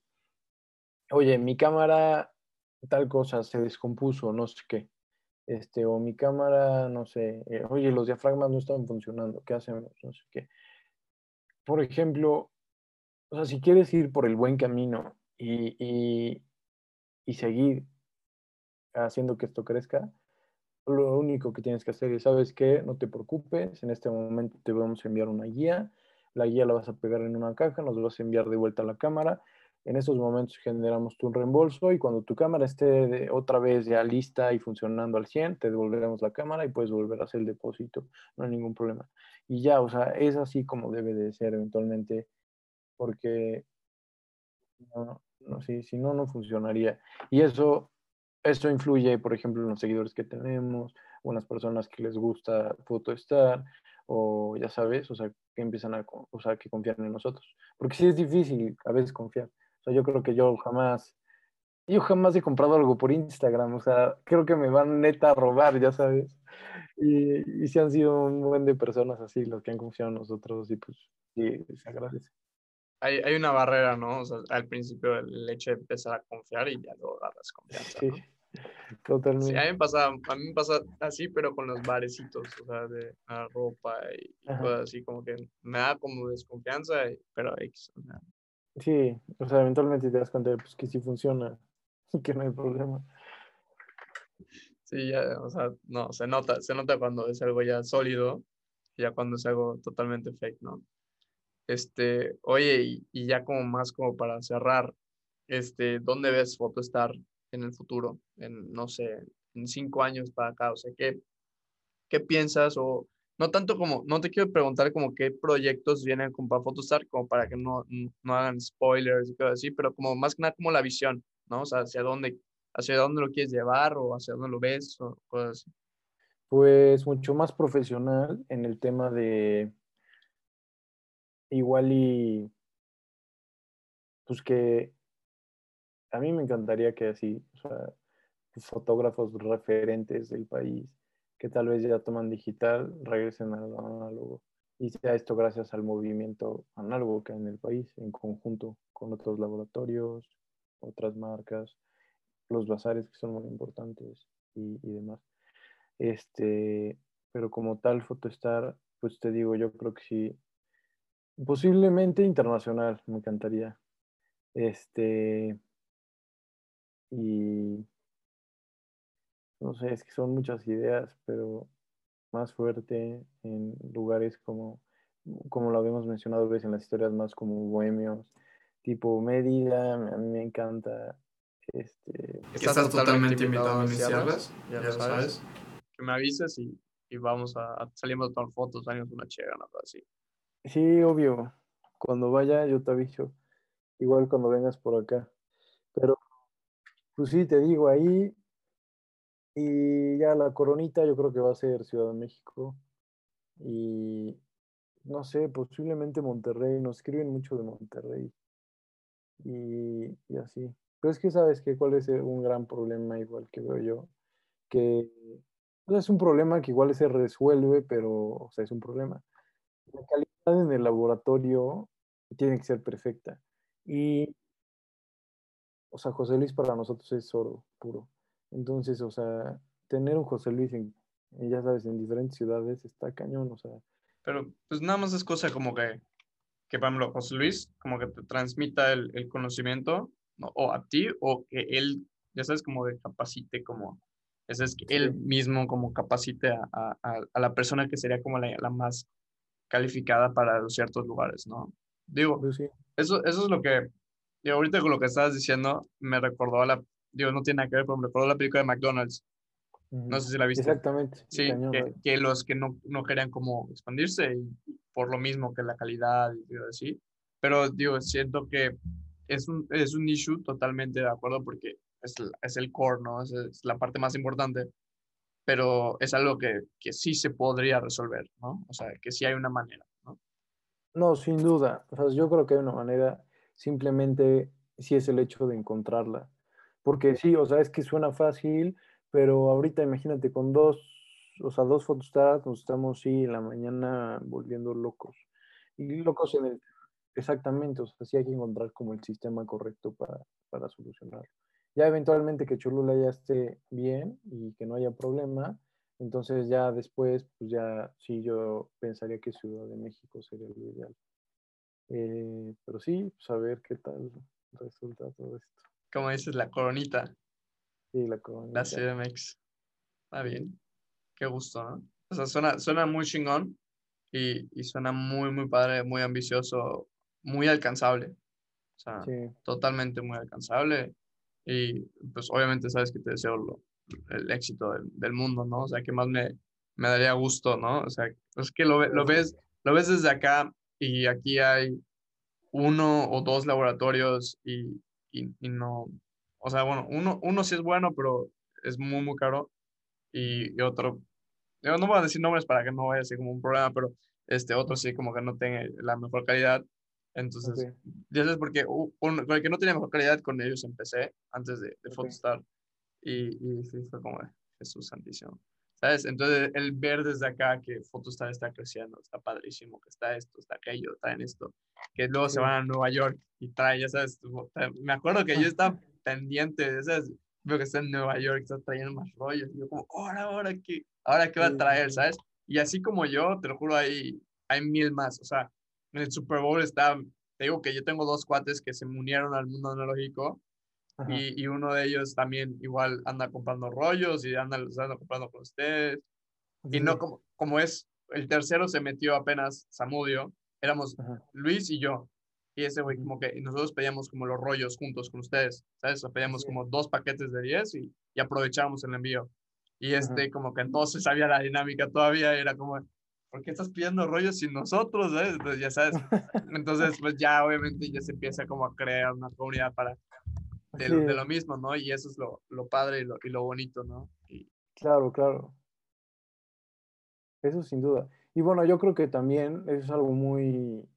oye, mi cámara tal cosa se descompuso, no sé qué. Este, o mi cámara, no sé, eh, oye, los diafragmas no están funcionando, ¿qué hacemos? No sé qué. Por ejemplo, o sea, si quieres ir por el buen camino y, y, y seguir haciendo que esto crezca, lo único que tienes que hacer es, ¿sabes qué? No te preocupes, en este momento te vamos a enviar una guía, la guía la vas a pegar en una caja, nos vas a enviar de vuelta a la cámara En esos momentos generamos tu reembolso y cuando tu cámara esté otra vez ya lista y funcionando al 100, te devolveremos la cámara y puedes volver a hacer el depósito, no hay ningún problema. Y ya, o sea, es así como debe de ser eventualmente, porque no, no, si, si no, no funcionaría. Y eso, eso influye, por ejemplo, en los seguidores que tenemos, unas personas que les gusta Photostar, o ya sabes, o sea, que empiezan a, o sea, que confían en nosotros. Porque sí es difícil a veces confiar. O sea, yo creo que yo jamás, yo jamás he comprado algo por Instagram, o sea, creo que me van neta a robar, ya sabes. Y, y sí han sido un buen de personas así los que han confiado en nosotros y pues sí, se agradece. Hay, hay, una barrera, ¿no? O sea, al principio el hecho de empezar a confiar y ya luego agarras confianza. Sí. Totalmente. Sí, a mí me pasa, a mí me pasa así, pero con los barecitos, o sea, de la ropa y, cosas así, como que me da como desconfianza, pero X. Sí, o sea, eventualmente te das cuenta pues, que sí funciona y que no hay problema. Sí, ya, o sea, no, se nota, se nota cuando es algo ya sólido, ya cuando es algo totalmente fake, ¿no? Este, oye, y, y ya como más como para cerrar, este, ¿dónde ves Photostar en el futuro, en, no sé, en cinco años para acá? O sea, ¿qué, qué piensas? O no tanto como, no te quiero preguntar como qué proyectos vienen con para Photostar, como para que no, no hagan spoilers y cosas así, pero como más que nada como la visión, ¿no? O sea, hacia dónde, hacia dónde lo quieres llevar o hacia dónde lo ves o cosas así. Pues mucho más profesional en el tema de igual y pues que a mí me encantaría que así, o sea, fotógrafos referentes del país que tal vez ya toman digital regresen al análogo. Y sea esto gracias al movimiento análogo que hay en el país, en conjunto con otros laboratorios, otras marcas, los bazares que son muy importantes y, demás. Este, pero como tal, Photostar, pues te digo, yo creo que sí, posiblemente internacional, me encantaría. Este, y no sé, es que son muchas ideas, pero más fuerte en lugares como, como lo habíamos mencionado veces en las historias más como bohemios, tipo Mérida, a mí me encanta. Este, Estás, totalmente invitado a iniciarlas, ya, lo sabes. Que me avises y, y vamos a, salimos a tomar fotos, salimos una chega, nada así. Sí, obvio. Cuando vaya, yo te aviso. Igual cuando vengas por acá. Pero pues sí, te digo, ahí. Y ya la coronita yo creo que va a ser Ciudad de México. Y no sé, posiblemente Monterrey. Nos escriben mucho de Monterrey. Y, y así. Pero es que sabes que cuál es un gran problema igual que veo yo. Que es un problema que igual se resuelve, pero o sea, es un problema. La calidad en el laboratorio tiene que ser perfecta. Y o sea, José Luis para nosotros es oro puro. Entonces, o sea, tener un José Luis en, ya sabes, en diferentes ciudades está cañón, o sea. Pero pues nada más es cosa como que, que por ejemplo, José Luis, como que te transmita el, el conocimiento, ¿no? o a ti, o que él, ya sabes, como que capacite, como, es que él mismo como capacite a, a, a, la persona que sería como la, la más calificada para ciertos lugares, ¿no? Digo, pues eso, eso es lo que y ahorita con lo que estabas diciendo, me recordó a la, digo, no tiene nada que ver, pero me recordó la película de McDonald's. No sé si la viste. Exactamente. Sí, que, que, los que no, no, querían como expandirse y por lo mismo que la calidad y así. Pero digo, siento que es un, es un issue totalmente de acuerdo porque es, es el core, ¿no? Es, es, la parte más importante. Pero es algo que, que sí se podría resolver, ¿no? O sea, que sí hay una manera, ¿no? No, sin duda. O sea, yo creo que hay una manera simplemente si es el hecho de encontrarla. Porque sí, o sea, es que suena fácil, pero ahorita imagínate con dos, o sea, dos photostats nos estamos, sí, en la mañana volviendo locos. Y locos en el, exactamente, o sea, sí hay que encontrar como el sistema correcto para, para solucionarlo. Ya eventualmente que Cholula ya esté bien y que no haya problema, entonces ya después, pues ya sí yo pensaría que Ciudad de México sería lo ideal. Eh, pero sí, saber pues, qué tal resulta todo esto. Como dices, la coronita. Sí, la coronita. La CDMX. Está bien. Qué gusto, ¿no? O sea, suena, suena muy chingón y, y suena muy, muy padre, muy ambicioso, muy alcanzable. O sea, totalmente muy alcanzable. Y pues obviamente sabes que te deseo el éxito del, mundo, ¿no? O sea, que más me, me daría gusto, ¿no? O sea, es que lo, lo, ves, lo ves desde acá y aquí hay uno o dos laboratorios y, y, no, o sea, bueno, uno, uno sí es bueno, pero es muy, muy caro y, otro, yo no voy a decir nombres para que no vaya a ser como un problema, pero este otro sí como que no tenga la mejor calidad. Entonces, ya sabes, porque con el que no tenía mejor calidad con ellos empecé antes de, de Photostar y, y fue como Jesús Santísimo. ¿Sabes? Entonces, el ver desde acá que Photostar está creciendo, está padrísimo, que está esto, está aquello, está en esto, que luego se van a Nueva York y trae, ya sabes, me acuerdo que yo estaba pendiente, sabes, veo que está en Nueva York, está trayendo más rollos, y yo como, ahora, ahora, ¿qué, ahora qué va a traer, sabes? Y así como yo, te lo juro, hay, hay mil más, o sea, en el Super Bowl está, te digo que yo tengo dos cuates que se unieron al mundo analógico y, y, uno de ellos también igual anda comprando rollos y anda, anda comprando con ustedes. Y no como, como es, el tercero se metió apenas Samudio, éramos Luis y yo. Y ese güey como que nosotros pedíamos como los rollos juntos con ustedes, ¿sabes? O pedíamos como dos paquetes de 10 y, y aprovechábamos el envío. Y este como que entonces sabía la dinámica todavía, era como, ¿por qué estás pidiendo rollos sin nosotros? ¿sabes? Entonces ya sabes. Entonces pues ya obviamente ya se empieza como a crear una comunidad para de, lo, mismo, ¿no? Y eso es lo, lo padre y lo, y lo bonito, ¿no? Y... Claro, claro. Eso sin duda. Y bueno, yo creo que también eso es algo muy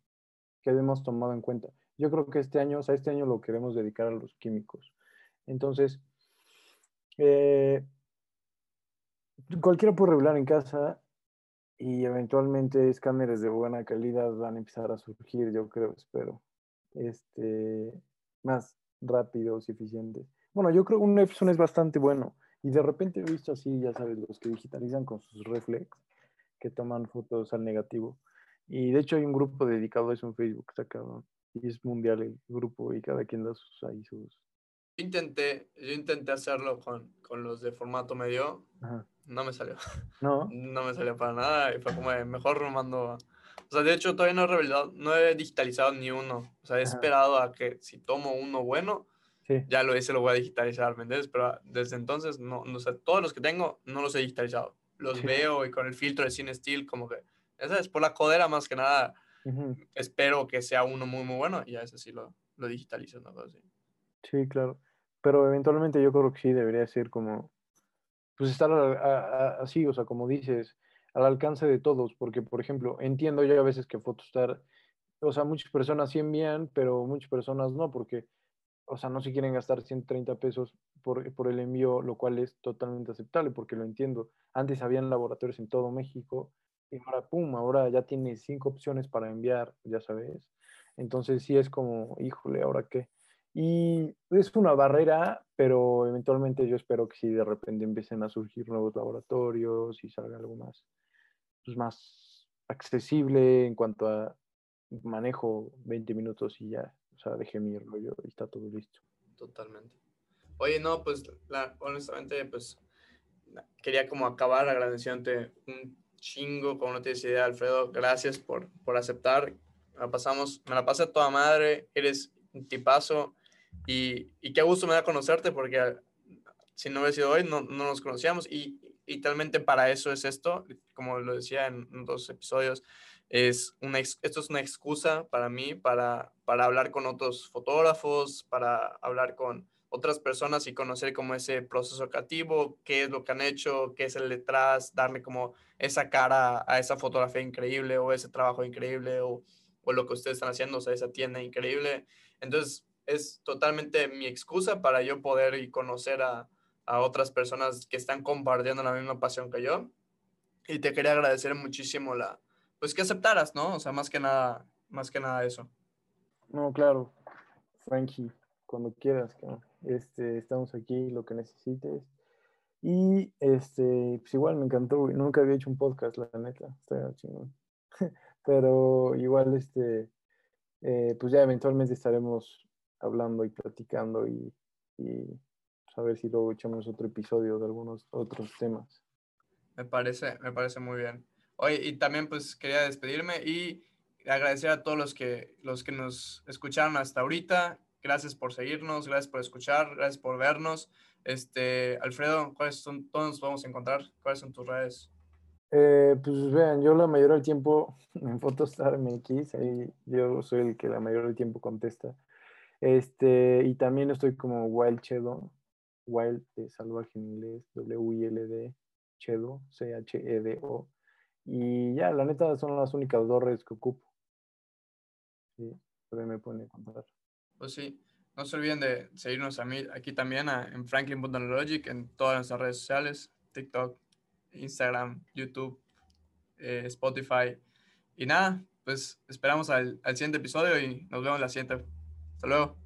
que hemos tomado en cuenta. Yo creo que este año, o sea, este año lo queremos dedicar a los químicos. Entonces, eh, cualquiera puede revelar en casa y eventualmente escáneres de buena calidad van a empezar a surgir, yo creo, espero. Este, más rápidos y eficientes. Bueno, yo creo que un Epson es bastante bueno. Y de repente he visto así, ya sabes, los que digitalizan con sus reflex, que toman fotos al negativo. Y de hecho hay un grupo dedicado a eso en Facebook, está cabrón. Y es mundial el grupo y cada quien da sus, ahí sus... Yo intenté, yo intenté hacerlo con, con los de formato medio. No me salió. No. No me salió para nada y fue como mejor lo mando o sea, de hecho, todavía no he revelado, no he digitalizado ni uno. O sea, he esperado a que si tomo uno bueno, ya lo, ese lo voy a digitalizar, ¿me entiendes? Pero desde entonces, no, no o todos los que tengo no los he digitalizado. Los veo y con el filtro de Cine Steel, como que, esa es por la codera más que nada. Espero que sea uno muy, muy bueno y ya ese sí lo, lo digitalizo, ¿no? Así. Sí, claro. Pero eventualmente yo creo que sí debería ser como, pues estar así, o sea, como dices, al alcance de todos, porque, por ejemplo, entiendo yo a veces que Photostar, o sea, muchas personas sí envían, pero muchas personas no, porque, o sea, no se quieren gastar 130 pesos por, por el envío, lo cual es totalmente aceptable, porque lo entiendo. Antes habían laboratorios en todo México, y ahora, pum, ahora ya tiene cinco opciones para enviar, ya sabes. Entonces sí es como, híjole, ¿ahora qué? Y es una barrera, pero eventualmente yo espero que si de repente empiecen a surgir nuevos laboratorios y salga algo más pues, más accesible en cuanto a manejo 20 minutos y ya, o sea, dejé mi rollo y está todo listo. Totalmente. Oye, no, pues la, honestamente, pues quería como acabar agradeciéndote un chingo, como no tienes idea, Alfredo, gracias por, por aceptar. Me pasamos, me la pasé toda madre, eres un tipazo y, y qué gusto me da conocerte porque si no hubiera sido hoy no, no nos conocíamos y, y talmente para eso es esto, como lo decía en, dos episodios, es una, esto es una excusa para mí para, para hablar con otros fotógrafos, para hablar con otras personas y conocer como ese proceso creativo, qué es lo que han hecho, qué es el detrás, darle como esa cara a esa fotografía increíble o ese trabajo increíble o, o lo que ustedes están haciendo, o sea, esa tienda increíble. Entonces, es totalmente mi excusa para yo poder y conocer a, a otras personas que están compartiendo la misma pasión que yo. Y te quería agradecer muchísimo la, pues que aceptaras, ¿no? O sea, más que nada, más que nada eso. No, claro, Frankie, cuando quieras, este, estamos aquí, lo que necesites. Y este, pues igual me encantó, nunca había hecho un podcast, la neta, está chingón. Pero igual, este, eh, pues ya eventualmente estaremos hablando y platicando y a ver si luego echamos otro episodio de algunos otros temas. Me parece, me parece muy bien. Oye, y también pues quería despedirme y agradecer a todos los que, los que nos escucharon hasta ahorita. Gracias por seguirnos, gracias por escuchar, gracias por vernos. Este, Alfredo, ¿cuáles son, ¿dónde nos podemos encontrar? ¿Cuáles son tus redes? Eh, pues vean, yo la mayoría del tiempo en Photostar MX, ahí yo soy el que la mayoría del tiempo contesta. Este, y también estoy como Wild Chedo, Wild de salvaje en inglés, W-I-L-D, Chedo, C-H-E-D-O. Y ya, la neta son las únicas dos redes que ocupo. Sí, pero me pueden encontrar. Pues sí, no se olviden de seguirnos a mí aquí también en Franklin.logic en todas nuestras redes sociales, TikTok, Instagram, YouTube, eh, Spotify. Y nada, pues esperamos al, al siguiente episodio y nos vemos la siguiente. Hasta luego.